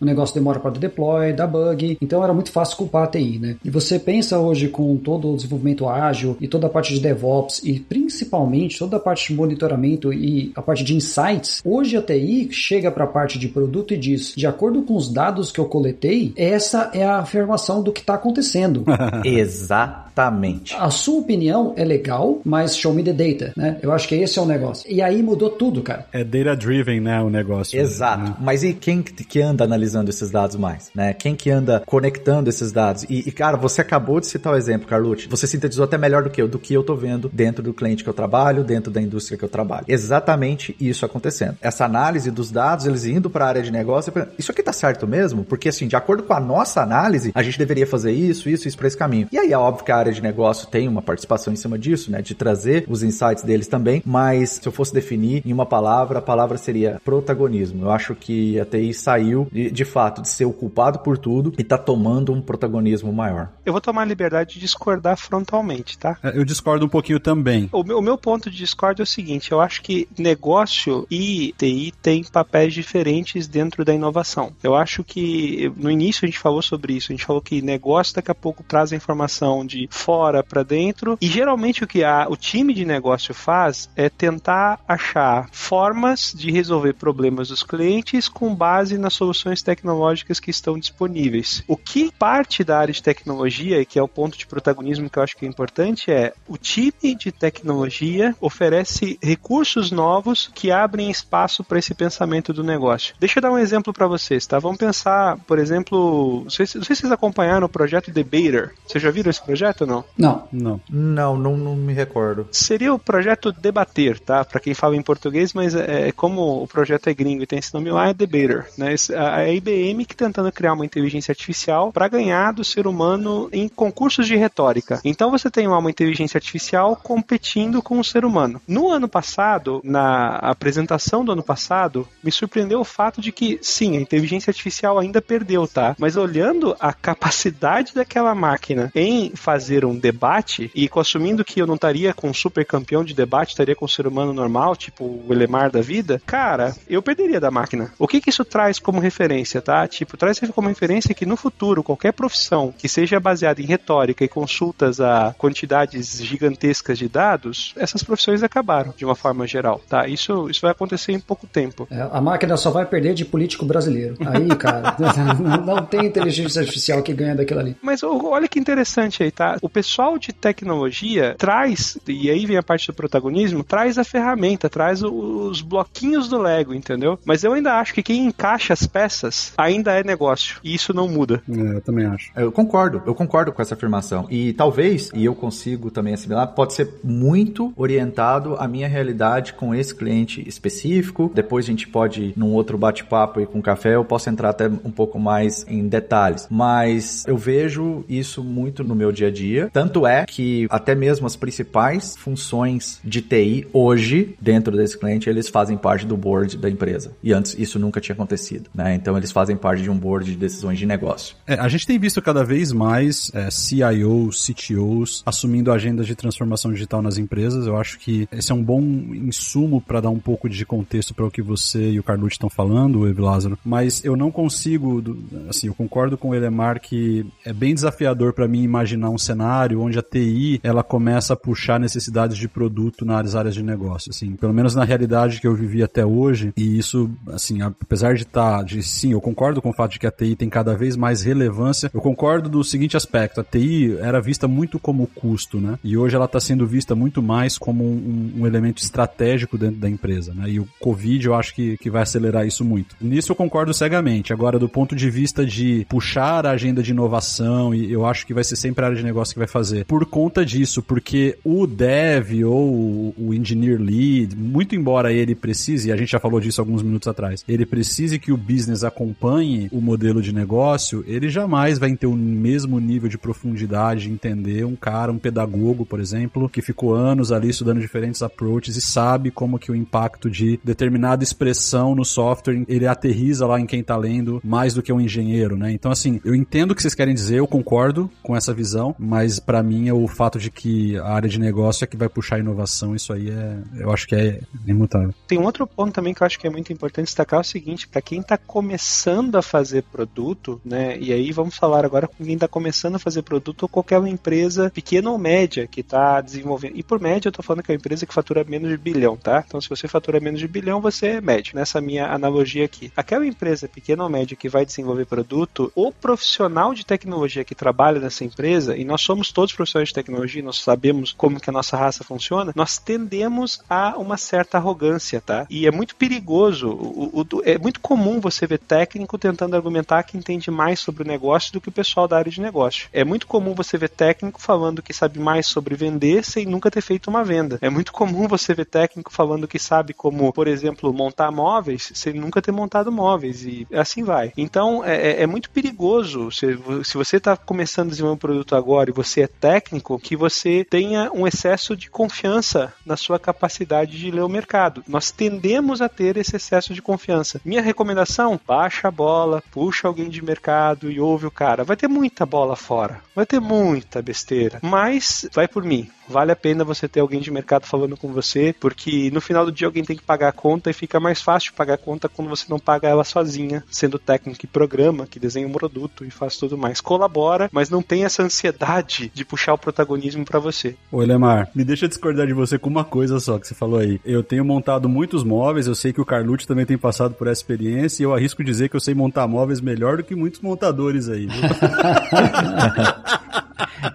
o negócio demora para deploy, dá bug, então era muito fácil culpar a TI, né? E você pensa hoje com todo o desenvolvimento ágil e toda a parte de DevOps e principalmente toda a parte de monitoramento e a parte de insights, hoje a TI chega para a parte de produto e diz, de acordo com os dados que eu coletei, essa é a afirmação do que está acontecendo. [LAUGHS] Exatamente. A sua opinião é legal, mas show me the data, né? Eu acho que esse é o negócio. E aí mudou tudo, cara. É data driven, né, o negócio. Exato. Né? Mas e quem que anda analisando esses dados mais, né? Quem que anda conectando esses dados? E, e cara, você acabou de citar o exemplo, Carlucci. Você sintetizou até melhor do que eu, do que eu tô vendo dentro do cliente que eu trabalho, dentro da indústria que eu trabalho. Exatamente isso acontecendo. Essa análise dos dados, eles indo para a área de negócio, isso aqui tá certo mesmo? Porque assim, de acordo com a nossa análise, a gente deveria fazer isso, isso, isso para esse caminho. E aí é óbvio que a área de negócio tem uma participação em cima disso, né, de trazer os insights deles também, mas se eu fosse definir em uma palavra, a palavra seria protagonismo. Eu acho que a TI saiu de, de fato de ser o culpado por tudo e tá tomando um protagonismo maior. Eu vou tomar a liberdade de discordar frontalmente, tá? É, eu discordo um pouquinho também. O meu, o meu ponto de discórdia é o seguinte: eu acho que negócio e TI têm papéis diferentes dentro da inovação. Eu acho que no início a gente falou sobre isso. A gente falou que negócio daqui a pouco traz a informação de fora para dentro e geralmente o que a, o time de negócio faz é tentar achar formas de resolver problemas dos clientes com base nas soluções tecnológicas que estão disponíveis. O que parte da área de tecnologia, e que é o ponto de protagonismo que eu acho que é importante, é o time de tecnologia oferece recursos novos que abrem espaço para esse pensamento do negócio. Deixa eu dar um exemplo para vocês, tá? Vamos pensar, por exemplo, não sei, não sei se vocês acompanharam o projeto Debater. Vocês já viram esse projeto ou não? Não. Não. Não, não, não me recordo. Seria o projeto Debater, tá? Para quem fala em português, mas é, é como o projeto é gringo e tem esse nome lá, é Debater. Né? A IBM que tentando criar uma inteligência artificial para ganhar do ser humano em concursos de retórica. Então você tem uma inteligência artificial competindo com o ser humano. No ano passado, na apresentação do ano passado, me surpreendeu o fato de que, sim, a inteligência artificial ainda perdeu, tá? Mas olhando a capacidade daquela máquina em fazer um debate, e assumindo que eu não estaria com um super campeão de debate, estaria com um ser humano normal, tipo o Elemar da vida, cara, eu perderia da máquina. O que, que isso traz como referência, tá? Tipo, traz como referência que no futuro, qualquer profissão que seja baseada em retórica e consultas a quantidades gigantescas de dados, essas profissões acabaram, de uma forma geral, tá? Isso, isso vai acontecer em pouco tempo. É, a máquina só vai perder de político brasileiro. Aí, cara, [LAUGHS] não tem inteligência artificial que ganha daquilo ali. Mas olha que interessante aí, tá? O pessoal de tecnologia traz, e aí vem a parte do protagonismo, traz a ferramenta, traz os bloquinhos do Lego, entendeu? Mas eu ainda acho que quem encaixa as peças ainda é negócio. E isso não muda. É, eu também acho. Eu concordo, eu concordo com essa afirmação. E talvez, e eu consigo também assimilar, pode ser muito orientado à minha realidade com esse cliente específico. Depois a gente pode, num outro bate-papo aí com café, eu posso entrar até um pouco mais em detalhes. Mas eu vejo isso muito no meu dia a dia. Tanto é que até mesmo as principais funções de TI hoje, dentro desse cliente, eles fazem parte do board da empresa. E antes isso nunca tinha acontecido, né? Então eles fazem parte de um board de decisões de negócio. É, a gente tem visto cada vez mais é, CIOs, CTOs assumindo agendas de transformação digital nas empresas. Eu acho que esse é um bom insumo para dar um pouco de contexto para o que você e o Carlucci estão falando, Ev Lázaro. Mas eu não consigo, assim, eu concordo com o Elemar que é bem desafiador para mim imaginar um cenário onde a TI ela começa a puxar necessidades de produto nas áreas de negócio. Assim, pelo menos na realidade que eu vivi até hoje. E isso, assim, apesar de estar, tá, sim, eu concordo com o fato de que a TI tem cada vez mais relevância. Eu concordo do seguinte aspecto: a TI era vista muito como custo, né? E hoje ela está sendo vista muito mais como um, um, elemento estratégico dentro da empresa, né? E o Covid eu acho que, que vai acelerar isso muito. Nisso eu concordo cegamente. Agora, do ponto de vista de puxar a agenda de inovação, e eu acho que vai ser sempre a área de negócio que vai fazer, por conta disso, porque o dev ou o engineer lead, muito embora ele precise, e a gente já falou disso alguns minutos atrás, ele precise que o business acompanhe o modelo de negócio, ele jamais vai ter o mesmo nível de profundidade de entender um cara, um pedagogo, por exemplo, que ficou anos ali estudando diferentes approaches e sabe como que o impacto de determinada expressão no software, ele aterriza lá em quem tá lendo mais do que um engenheiro, né? Então, assim, eu entendo o que vocês querem dizer, eu concordo com essa visão, mas para mim é o fato de que a área de negócio é que vai puxar a inovação, isso aí é, eu acho que é imutável. Tem um outro ponto também que eu acho que é muito importante destacar, é o seguinte, para quem tá começando a fazer produto, né, e aí vamos falar agora com quem tá começando a fazer produto ou qualquer empresa pequena ou média que tá desenvolvendo, e por média eu tô falando que é uma empresa que fatura menos de bilhão, tá? Então se você fatura menos de bilhão, você é médio, nessa minha analogia aqui. Aquela empresa pequena ou média que vai desenvolver produto, o profissional de tecnologia que trabalha nessa empresa, e nós somos todos profissionais de tecnologia, nós sabemos como que a nossa raça funciona, nós tendemos a uma certa arrogância, tá? E é muito perigoso, o, o, é muito comum você ver técnico tentando argumentar que entende mais sobre o negócio do que o pessoal da área de negócio. É muito comum você ver técnico falando que sabe mais sobre vender sem nunca ter feito uma venda. É muito comum você ver técnico falando que sabe como, por exemplo, montar móveis sem nunca ter montado móveis e assim vai. Então é, é, é muito perigoso se, se você está começando a desenvolver um produto agora e você é técnico, que você tenha um excesso de confiança na sua capacidade de ler o mercado. Nós tendemos a ter esse excesso de confiança. Minha recomendação: baixa a bola, puxa alguém de mercado e ouve o cara. Vai ter muita bola fora, vai ter muita besteira, mas vai por mim. Vale a pena você ter alguém de mercado falando com você, porque no final do dia alguém tem que pagar a conta e fica mais fácil pagar a conta quando você não paga ela sozinha, sendo técnico que programa, que desenha um produto e faz tudo mais. Colabora, mas não tem essa ansiedade de puxar o protagonismo para você. Ô, Lemar, me deixa discordar de você com uma coisa só que você falou aí. Eu tenho montado muitos móveis, eu sei que o Carlucci também tem passado por essa experiência e eu arrisco dizer que eu sei montar móveis melhor do que muitos montadores aí. [LAUGHS]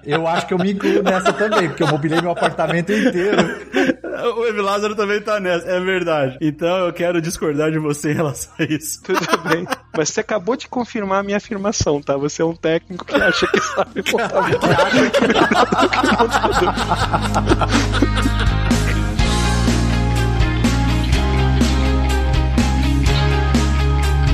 Eu acho que eu me incluo nessa também, porque eu mobilei meu apartamento inteiro. O Ev Lázaro também tá nessa, é verdade. Então eu quero discordar de você em relação a isso. Tudo bem. Mas você acabou de confirmar a minha afirmação, tá? Você é um técnico que acha que sabe montar o [LAUGHS] [LAUGHS]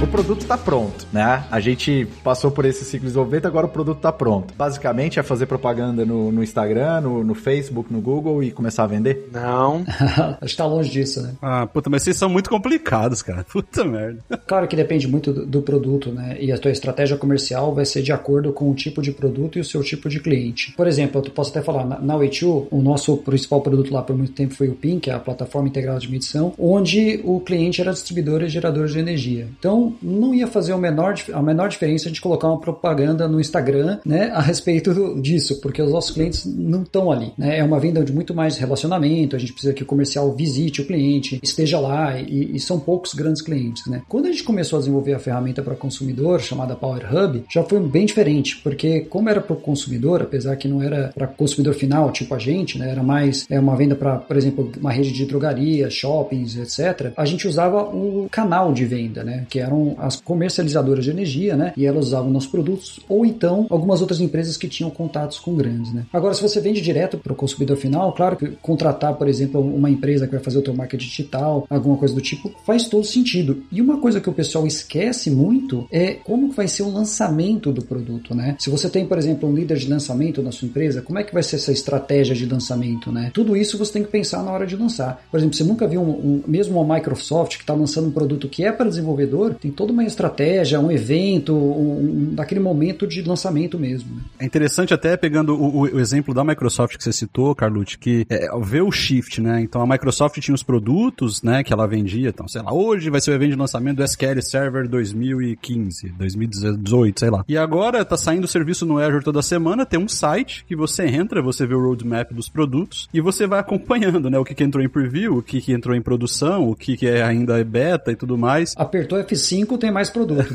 produto está pronto, né? A gente passou por esse ciclo de desenvolvimento, agora o produto está pronto. Basicamente é fazer propaganda no, no Instagram, no, no, Facebook, no Google e começar a vender? Não. [LAUGHS] Acho que tá longe disso, né? Ah, puta, mas vocês são muito complicados, cara. [LAUGHS] Puta merda. Claro que depende muito do, do produto, né? E a tua estratégia comercial vai ser de acordo com o tipo de produto e o seu tipo de cliente. Por exemplo, eu posso até falar, na, na Way2, o nosso principal produto lá por muito tempo foi o PIN, que é a plataforma integrada de medição, onde o cliente era distribuidor e gerador de energia. Então, não ia fazer o menor, a menor diferença gente colocar uma propaganda no Instagram né, a respeito do, disso, porque os nossos clientes não estão ali. Né? É uma venda de muito mais relacionamento, a gente precisa que o comercial visite o cliente, esteja lá, e, e são poucos grandes clientes. Né? Quando a gente começou a desenvolver a ferramenta para consumidor, chamada Power Hub, já foi bem diferente, porque como era para o consumidor, apesar que não era para consumidor final, tipo a gente, né, era mais é uma venda para, por exemplo, uma rede de drogarias, shoppings, etc. A gente usava o canal de venda, né, que as comercializadoras de energia, né, e elas usavam nossos produtos, ou então algumas outras empresas que tinham contatos com grandes, né. Agora, se você vende direto para o consumidor final, claro que contratar, por exemplo, uma empresa que vai fazer o teu marketing digital, alguma coisa do tipo, faz todo sentido. E uma coisa que o pessoal esquece muito é como vai ser o lançamento do produto, né? Se você tem, por exemplo, um líder de lançamento na sua empresa, como é que vai ser essa estratégia de lançamento, né? Tudo isso você tem que pensar na hora de lançar. Por exemplo, você nunca viu um, um mesmo uma Microsoft que está lançando um produto que é para desenvolvedor, tem toda uma estratégia, um evento, um, um daquele momento de lançamento mesmo. Né? É interessante até pegando o, o, exemplo da Microsoft que você citou, Carlucci, que é, ver o shift, né? Então a Microsoft tinha os produtos, né, que ela vendia, então sei lá, hoje vai ser o evento de lançamento do SQL Server 2015, 2018, sei lá. E agora tá saindo o serviço no Azure toda semana, tem um site que você entra, você vê o roadmap dos produtos e você vai acompanhando, né? O que, que entrou em preview, o que, que entrou em produção, o que, que é ainda é beta e tudo mais. Apertou F5, tem mais produto.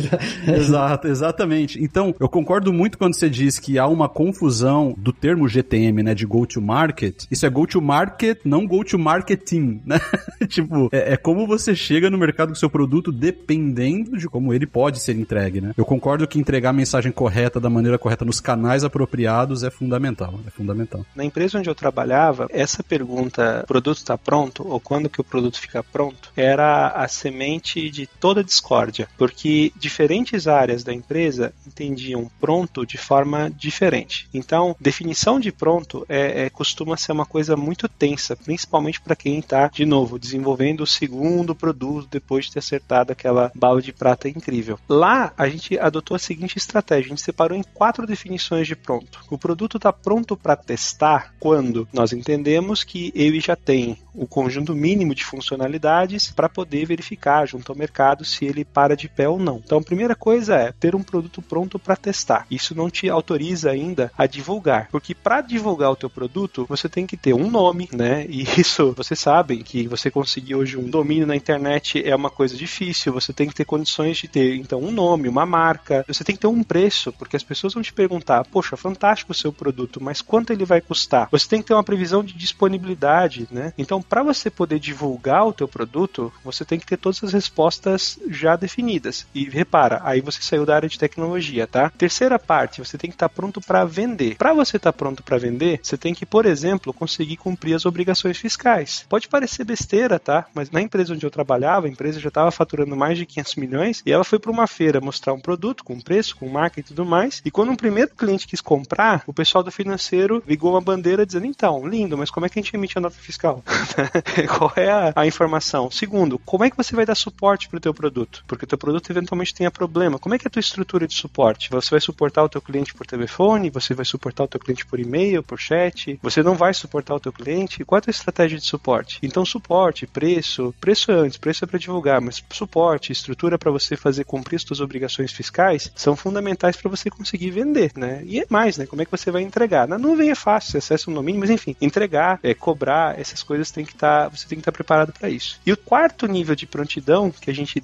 [LAUGHS] Exato, exatamente. Então, eu concordo muito quando você diz que há uma confusão do termo GTM, né? De go to market. Isso é go to market, não go to marketing, [LAUGHS] né? tipo, é, é como você chega no mercado com seu produto dependendo de como ele pode ser entregue, né? Eu concordo que entregar a mensagem correta da maneira correta nos canais apropriados é fundamental, é fundamental. Na empresa onde eu trabalhava, essa pergunta, o produto está pronto ou quando que o produto fica pronto, era a semente de toda discórdia, porque diferentes áreas da empresa entendiam pronto de forma diferente. Então, definição de pronto é, é costuma ser uma coisa muito tensa, principalmente para quem está, de novo, desenvolvendo o segundo produto depois de ter acertado aquela bala de prata incrível. Lá, a gente adotou a seguinte estratégia: a gente separou em quatro definições de pronto. O produto está pronto para testar quando nós entendemos que ele já tem o conjunto mínimo de funcionalidades para poder verificar junto ao mercado se ele para de pé ou não. Então, a primeira coisa é ter um produto pronto para testar. Isso não te autoriza ainda a divulgar, porque para divulgar o teu produto, você tem que ter um nome, né? E [LAUGHS] isso, vocês sabem que você conseguir hoje um domínio na internet é uma coisa difícil, você tem que ter condições de ter então um nome, uma marca, você tem que ter um preço, porque as pessoas vão te perguntar: "Poxa, fantástico o seu produto, mas quanto ele vai custar?". Você tem que ter uma previsão de disponibilidade, né? Então, para você poder divulgar o teu produto, você tem que ter todas as respostas já definidas. E repara, aí você saiu da área de tecnologia, tá? Terceira parte, você tem que estar tá pronto para vender. Para você estar tá pronto para vender, você tem que, por exemplo, conseguir cumprir as obrigações fiscais. Pode parecer besteira, tá? Mas na empresa onde eu trabalhava, a empresa já estava faturando mais de 500 milhões e ela foi para uma feira mostrar um produto com preço, com marca e tudo mais. E quando um primeiro cliente quis comprar, o pessoal do financeiro ligou uma bandeira dizendo: então, lindo, mas como é que a gente emite a nota fiscal? [LAUGHS] Qual é a, a, informação? Segundo, como é que você vai dar suporte para o teu produto? Porque o teu produto eventualmente tenha problema. Como é que é a tua estrutura de suporte? Você vai suportar o teu cliente por telefone? Você vai suportar o teu cliente por e-mail, por chat? Você não vai suportar o teu cliente? Qual é a tua estratégia de suporte? Então, suporte, preço, preço é antes, preço é para divulgar, mas suporte, estrutura para você fazer cumprir as suas obrigações fiscais são fundamentais para você conseguir vender, né? E é mais, né? Como é que você vai entregar? Na nuvem é fácil, você acessa um domínio, mas enfim, entregar, é, cobrar, essas coisas tem que estar, tá, você tem que estar tá preparado para isso. E o quarto nível de prontidão que a gente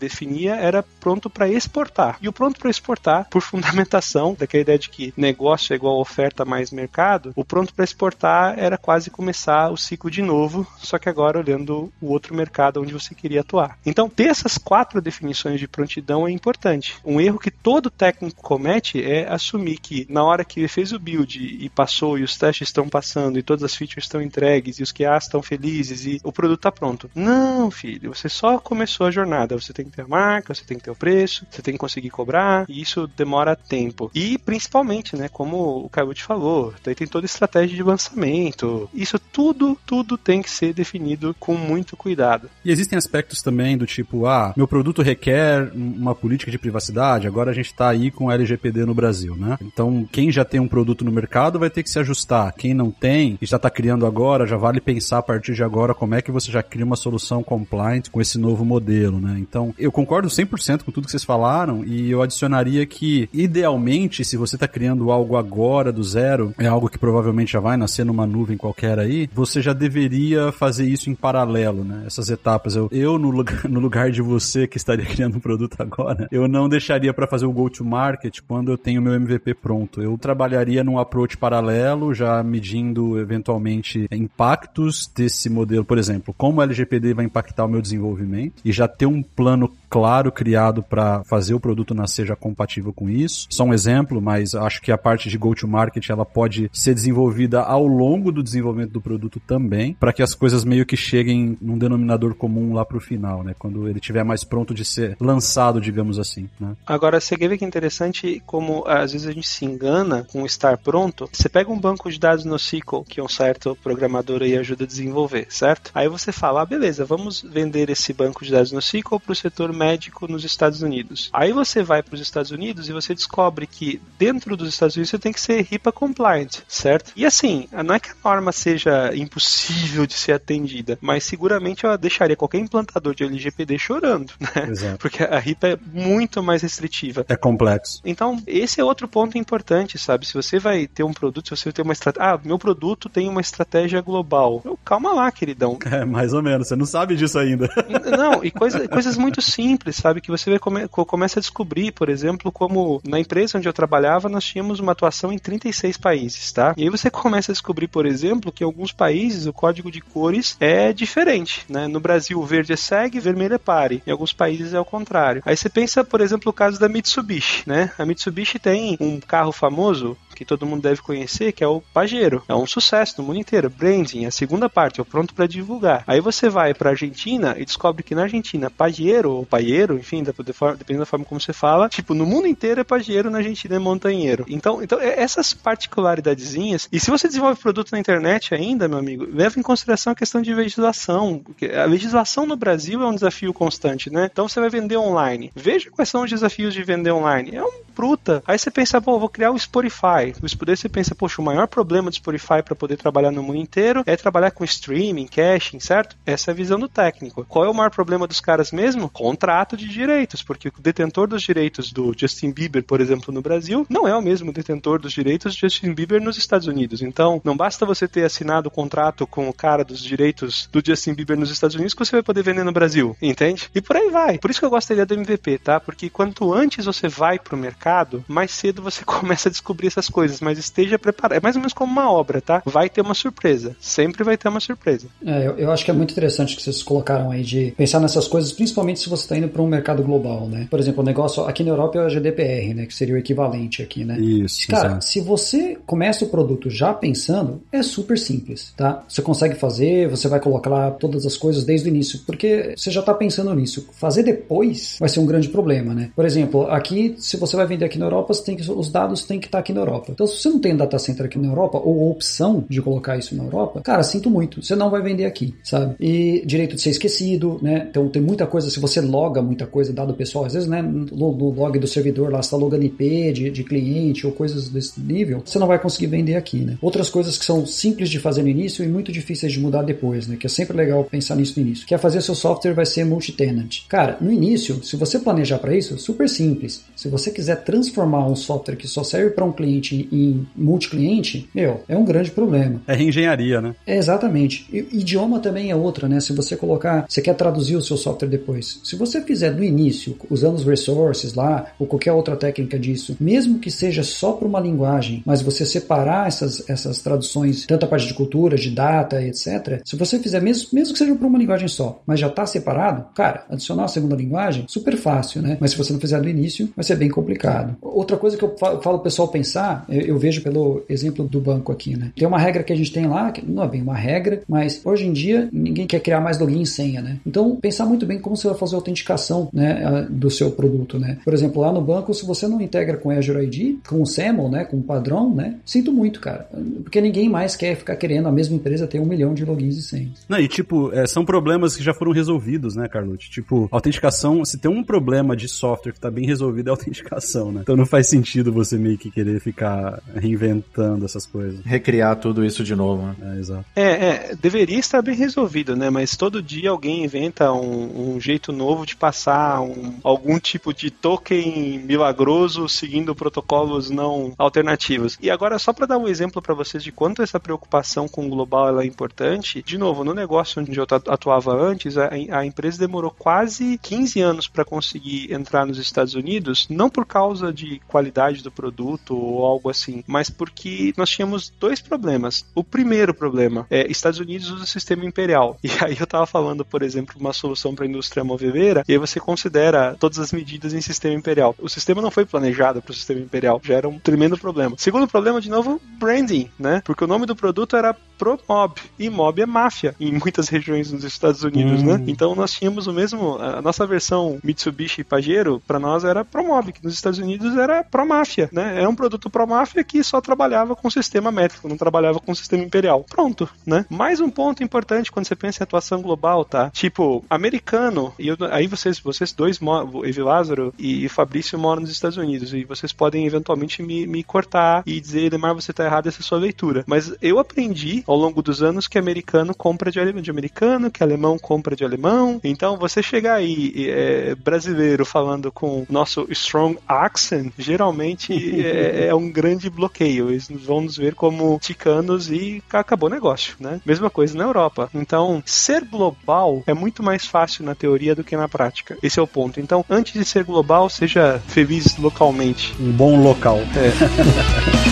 era pronto para exportar. E o pronto para exportar, por fundamentação [LAUGHS] daquela ideia de que negócio é igual oferta mais mercado, o pronto para exportar era quase começar o ciclo de novo, só que agora olhando o outro mercado onde você queria atuar. Então, ter essas quatro definições de prontidão é importante. Um erro que todo técnico comete é assumir que na hora que ele fez o build e passou e os testes estão passando e todas as features estão entregues e os QAs estão felizes e o produto está pronto. Não, filho, você só começou a jornada. Você tem que ter a marca, você tem que ter o preço, você tem que conseguir cobrar e isso demora tempo. E principalmente, né, como o Caio te falou, daí tem toda a estratégia de lançamento. Isso tudo, tudo tem que ser definido com muito cuidado. E existem aspectos também do tipo, ah, meu produto requer uma política de privacidade, agora a gente está aí com LGPD no Brasil, né? Então, quem já tem um produto no mercado vai ter que se ajustar. Quem não tem e já está criando agora, já vale pensar a partir de agora como é que você já cria uma solução compliant com esse novo modelo, né? Então, eu concordo concordo 100% com tudo que vocês falaram e eu adicionaria que, idealmente, se você está criando algo agora do zero, é algo que provavelmente já vai nascer numa nuvem qualquer aí, você já deveria fazer isso em paralelo, né? Essas etapas. Eu, eu no, lugar, [LAUGHS] no lugar de você que estaria criando um produto agora, eu não deixaria para fazer o go-to-market quando eu tenho meu MVP pronto. Eu trabalharia num approach paralelo, já medindo eventualmente impactos desse modelo. Por exemplo, como o LGPD vai impactar o meu desenvolvimento e já ter um plano claro criado para fazer o produto nascer já compatível com isso. Só um exemplo, mas acho que a parte de go-to-market ela pode ser desenvolvida ao longo do desenvolvimento do produto também, para que as coisas meio que cheguem num denominador comum lá para o final, né? Quando ele estiver mais pronto de ser lançado, digamos assim. Né? Agora, você ver que é interessante como às vezes a gente se engana com estar pronto. Você pega um banco de dados no SQL, que um certo programador aí ajuda a desenvolver, certo? Aí você fala, ah, beleza, vamos vender esse banco de dados no SQL para o setor médico nos Estados Unidos. Aí você vai para os Estados Unidos e você descobre que dentro dos Estados Unidos você tem que ser HIPAA compliant, certo? E assim, não é que a norma seja impossível de ser atendida, mas seguramente ela deixaria qualquer implantador de LGPD chorando, né? Exato. Porque a HIPAA é muito mais restritiva. É complexo. Então, esse é outro ponto importante, sabe? Se você vai ter um produto, se você tem uma estratégia. Ah, meu produto tem uma estratégia global. Eu, calma lá, queridão. [LAUGHS] É, mais ou menos. Você não sabe disso ainda. Não, e coisa, coisas muito simples simples, sabe? Que você come, começa a descobrir, por exemplo, como na empresa onde eu trabalhava, nós tínhamos uma atuação em 36 países, tá? E aí você começa a descobrir, por exemplo, que em alguns países o código de cores é diferente, né? No Brasil, o verde é segue, vermelho é pare. Em alguns países é o contrário. Aí você pensa, por exemplo, o caso da Mitsubishi, né? A Mitsubishi tem um carro famoso que todo mundo deve conhecer, que é o Pajero. É um sucesso no mundo inteiro. Branding, a segunda parte, é o pronto para divulgar. Aí você vai para Argentina e descobre que na Argentina, Pajero ou Paiero, enfim, dependendo da forma como você fala, tipo, no mundo inteiro é Pajero, na Argentina é Montanheiro. Então, então é essas particularidadezinhas. E se você desenvolve produto na internet ainda, meu amigo, leva em consideração a questão de legislação. A legislação no Brasil é um desafio constante, né? Então você vai vender online. Veja quais são os desafios de vender online. É um bruta. Aí você pensa, pô, vou criar o Spotify. O Spotify você pensa, poxa, o maior problema do Spotify para poder trabalhar no mundo inteiro é trabalhar com streaming, caching, certo? Essa é a visão do técnico. Qual é o maior problema dos caras mesmo? Contrato de direitos, porque o detentor dos direitos do Justin Bieber, por exemplo, no Brasil, não é o mesmo detentor dos direitos do Justin Bieber nos Estados Unidos. Então, não basta você ter assinado o contrato com o cara dos direitos do Justin Bieber nos Estados Unidos que você vai poder vender no Brasil, entende? E por aí vai. Por isso que eu gostaria do MVP, tá? Porque quanto antes você vai pro mercado, mais cedo você [LAUGHS] começa a descobrir essas coisas, mas esteja preparado. É mais ou menos como uma obra, tá? Vai ter uma surpresa. Sempre vai ter uma surpresa. É, eu, eu acho que é muito interessante que vocês colocaram aí de pensar nessas coisas, principalmente se você está indo para um mercado global, né? Por exemplo, o negócio aqui na Europa é o GDPR, né? Que seria o equivalente aqui, né? Isso. Cara, exato. se você começa o produto já pensando, é super simples, tá? Você consegue fazer, você vai colocar lá todas as coisas desde o início, porque você já está pensando nisso. Fazer depois vai ser um grande problema, né? Por exemplo, aqui, se você vai vender aqui na Europa, tem que, os dados têm que estar aqui na Europa. Então, se você não tem data center aqui na Europa, ou opção de colocar isso na Europa, cara, sinto muito, você não vai vender aqui, sabe? E direito de ser esquecido, né? Então tem muita coisa, se você loga muita coisa, dado pessoal, às vezes, né, no, log do servidor lá, você tá logando IP de, de cliente ou coisas desse nível, você não vai conseguir vender aqui, né? Outras coisas que são simples de fazer no início e muito difíceis de mudar depois, né? Que é sempre legal pensar nisso no início. Que é fazer seu software vai ser multi-tenant. Cara, no início, se você planejar para isso, super simples. Se você quiser transformar um software que só serve para um cliente em multi-cliente, meu, é um grande problema. É reengenharia, né? É, exatamente. E, idioma também é outra, né? Se você colocar, você quer traduzir o seu software depois. Se você fizer do início, usando os resources lá, ou qualquer outra técnica disso, mesmo que seja só para uma linguagem, mas você separar essas, essas traduções, tanto a parte de cultura, de data, etc. Se você fizer, mesmo, mesmo que seja para uma linguagem só, mas já está separado, cara, adicionar a segunda linguagem, super fácil, né? Mas se você não fizer do início, vai ser bem complicado. Outra coisa que eu falo o pessoal pensar, eu, eu vejo pelo exemplo do banco aqui, né? Tem uma regra que a gente tem lá, que não é bem uma regra, mas hoje em dia ninguém quer criar mais login e senha, né? Então, pensar muito bem como você vai fazer a autenticação, né, do seu produto, né? Por exemplo, lá no banco, se você não integra com Azure ID, com o SAML, né, com o padrão, né? Sinto muito, cara. Porque ninguém mais quer ficar querendo a mesma empresa ter um milhão de logins e senhas. Não, e tipo, é, são problemas que já foram resolvidos, né, Carlucci? Tipo, autenticação, se tem um problema de software que está bem resolvido é a autenticação. Inovação, né? Então não faz sentido você meio que querer ficar reinventando essas coisas. Recriar tudo isso de novo, né? É, exato. É, é, deveria estar bem resolvido, né? Mas todo dia alguém inventa um, um jeito novo de passar um, algum tipo de token milagroso seguindo protocolos não alternativos. E agora, só para dar um exemplo para vocês de quanto essa preocupação com o global ela é importante, de novo, no negócio onde eu atuava antes, a, a empresa demorou quase 15 anos para conseguir entrar nos Estados Unidos, não por causa de qualidade do produto ou algo assim, mas porque nós tínhamos dois problemas. O primeiro problema é Estados Unidos usa o sistema imperial. [LAUGHS] E aí eu estava falando, por exemplo, uma solução para a indústria moveleira, e aí você considera todas as medidas em sistema imperial. O sistema não foi planejado para o sistema imperial, já era um tremendo problema. Segundo problema, de novo, branding, né? Porque o nome do produto era ProMob, e mob é máfia em muitas regiões nos Estados Unidos, né? hum. né? Então nós tínhamos o mesmo, a nossa versão Mitsubishi Pajero, para nós era ProMob, que nos Estados Unidos era ProMáfia, né? É um produto ProMáfia que só trabalhava com sistema métrico, não trabalhava com sistema imperial. Pronto, né? Mais um ponto importante quando você pensa em atuação global, tá? Tipo, americano, e eu, aí vocês, vocês dois, Evi Lázaro e Fabrício moram nos Estados Unidos, e vocês podem eventualmente me, me cortar e dizer, Lemar, você tá errado, essa é sua leitura. Mas eu aprendi ao longo dos anos que americano compra de, de americano, que alemão compra de alemão. Então, você chegar aí, é, brasileiro, falando com nosso strong accent, geralmente é, é, um grande bloqueio. Eles vão nos ver como ticanos e acabou o negócio, né? Mesma coisa na Europa. Então, ser global é muito mais fácil na teoria do que na prática. Esse é o ponto. Então, antes de ser global, seja feliz localmente. Um bom local. É.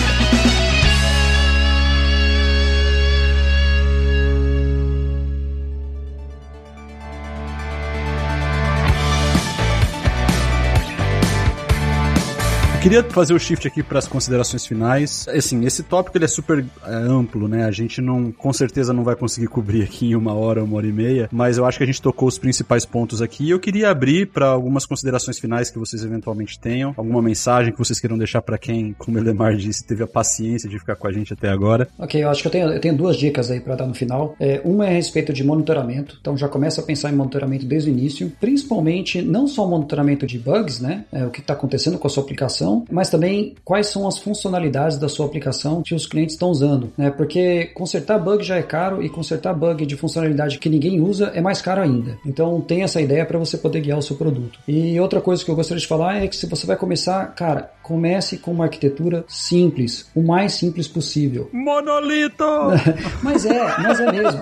[LAUGHS] Queria fazer o shift aqui para as considerações finais. Assim, esse tópico ele é super é, amplo, né? A gente não, com certeza não vai conseguir cobrir aqui em uma hora, uma hora e meia, mas eu acho que a gente tocou os principais pontos aqui. Eu queria abrir para algumas considerações finais que vocês eventualmente tenham, alguma mensagem que vocês queiram deixar para quem, como o Elemar disse, teve a paciência de ficar com a gente até agora. Ok, eu acho que eu tenho, eu tenho duas dicas aí para dar no final. É, uma é a respeito de monitoramento, então já começa a pensar em monitoramento desde o início, principalmente não só monitoramento de bugs, né? É, o que está acontecendo com a sua aplicação aplicação, mas também quais são as funcionalidades da sua aplicação que os clientes estão usando, né? Porque consertar bug já é caro e consertar bug de funcionalidade que ninguém usa é mais caro ainda. Então tem essa ideia para você poder guiar o seu produto. E outra coisa que eu gostaria de falar é que se você vai começar, cara, comece com uma arquitetura simples, o mais simples possível. Monolito! [LAUGHS] mas é, mas é mesmo.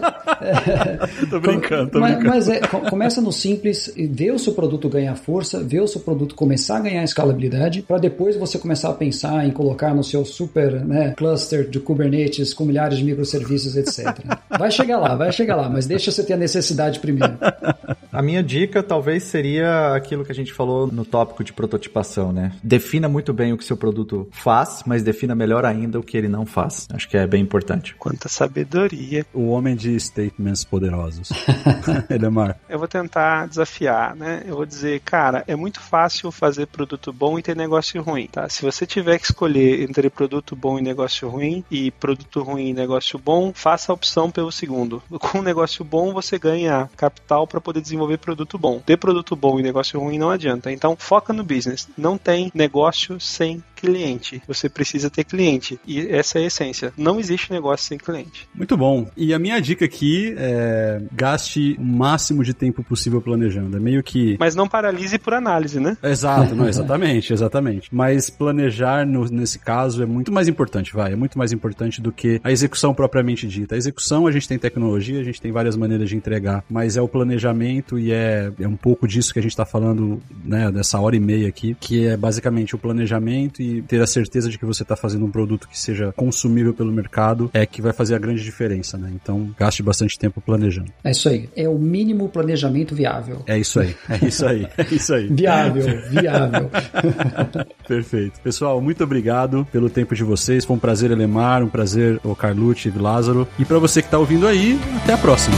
[LAUGHS] tô brincando, tô mas, brincando. Mas é, começa no simples, vê o seu produto ganhar força, vê o seu produto começar a ganhar escalabilidade, para depois você começar a pensar em colocar no seu super né, cluster de Kubernetes com milhares de microserviços, etc. Vai chegar lá, vai chegar lá, mas deixa você ter a necessidade primeiro. A minha dica talvez seria aquilo que a gente falou no tópico de prototipação, né? Defina muito bem o que seu produto faz, mas defina melhor ainda o que ele não faz. Acho que é bem importante. Quanta sabedoria. O homem de statements poderosos. [LAUGHS] [LAUGHS] Edemar. Eu vou tentar desafiar, né? Eu vou dizer, cara, é muito fácil fazer produto bom e ter negócio ruim, tá? Se você tiver que escolher entre produto bom e negócio ruim e produto ruim e negócio bom, faça a opção pelo segundo. [LAUGHS] Com um negócio bom, você ganha capital para poder desenvolver produto bom. Ter produto bom e negócio ruim não adianta. Então, foca no business. Não tem negócio sem cliente. Você precisa ter cliente. E essa é a essência. Não existe negócio sem cliente. Muito bom. E a minha dica aqui é gaste o máximo de tempo possível planejando. É meio que. Mas não paralise por análise, né? Exato, não, [LAUGHS] exatamente, exatamente. Mas planejar no, nesse caso é muito mais importante, vai. É muito mais importante do que a execução propriamente dita. A execução a gente tem tecnologia, a gente tem várias maneiras de entregar, mas é o planejamento e é, é um pouco disso que a gente está falando, né, dessa hora e meia aqui, que é basicamente o planejamento e ter a certeza de que você está fazendo um produto que seja consumível pelo mercado é que vai fazer a grande diferença, né? Então, gaste bastante tempo planejando. É isso aí. É o mínimo planejamento viável. É isso aí. É isso aí. É isso aí. viável, viável. [LAUGHS] Perfeito. Pessoal, muito obrigado pelo tempo de vocês. Foi um prazer, Elemar, um prazer, o Carlucci e Lázaro. E para você que está ouvindo aí, até a próxima.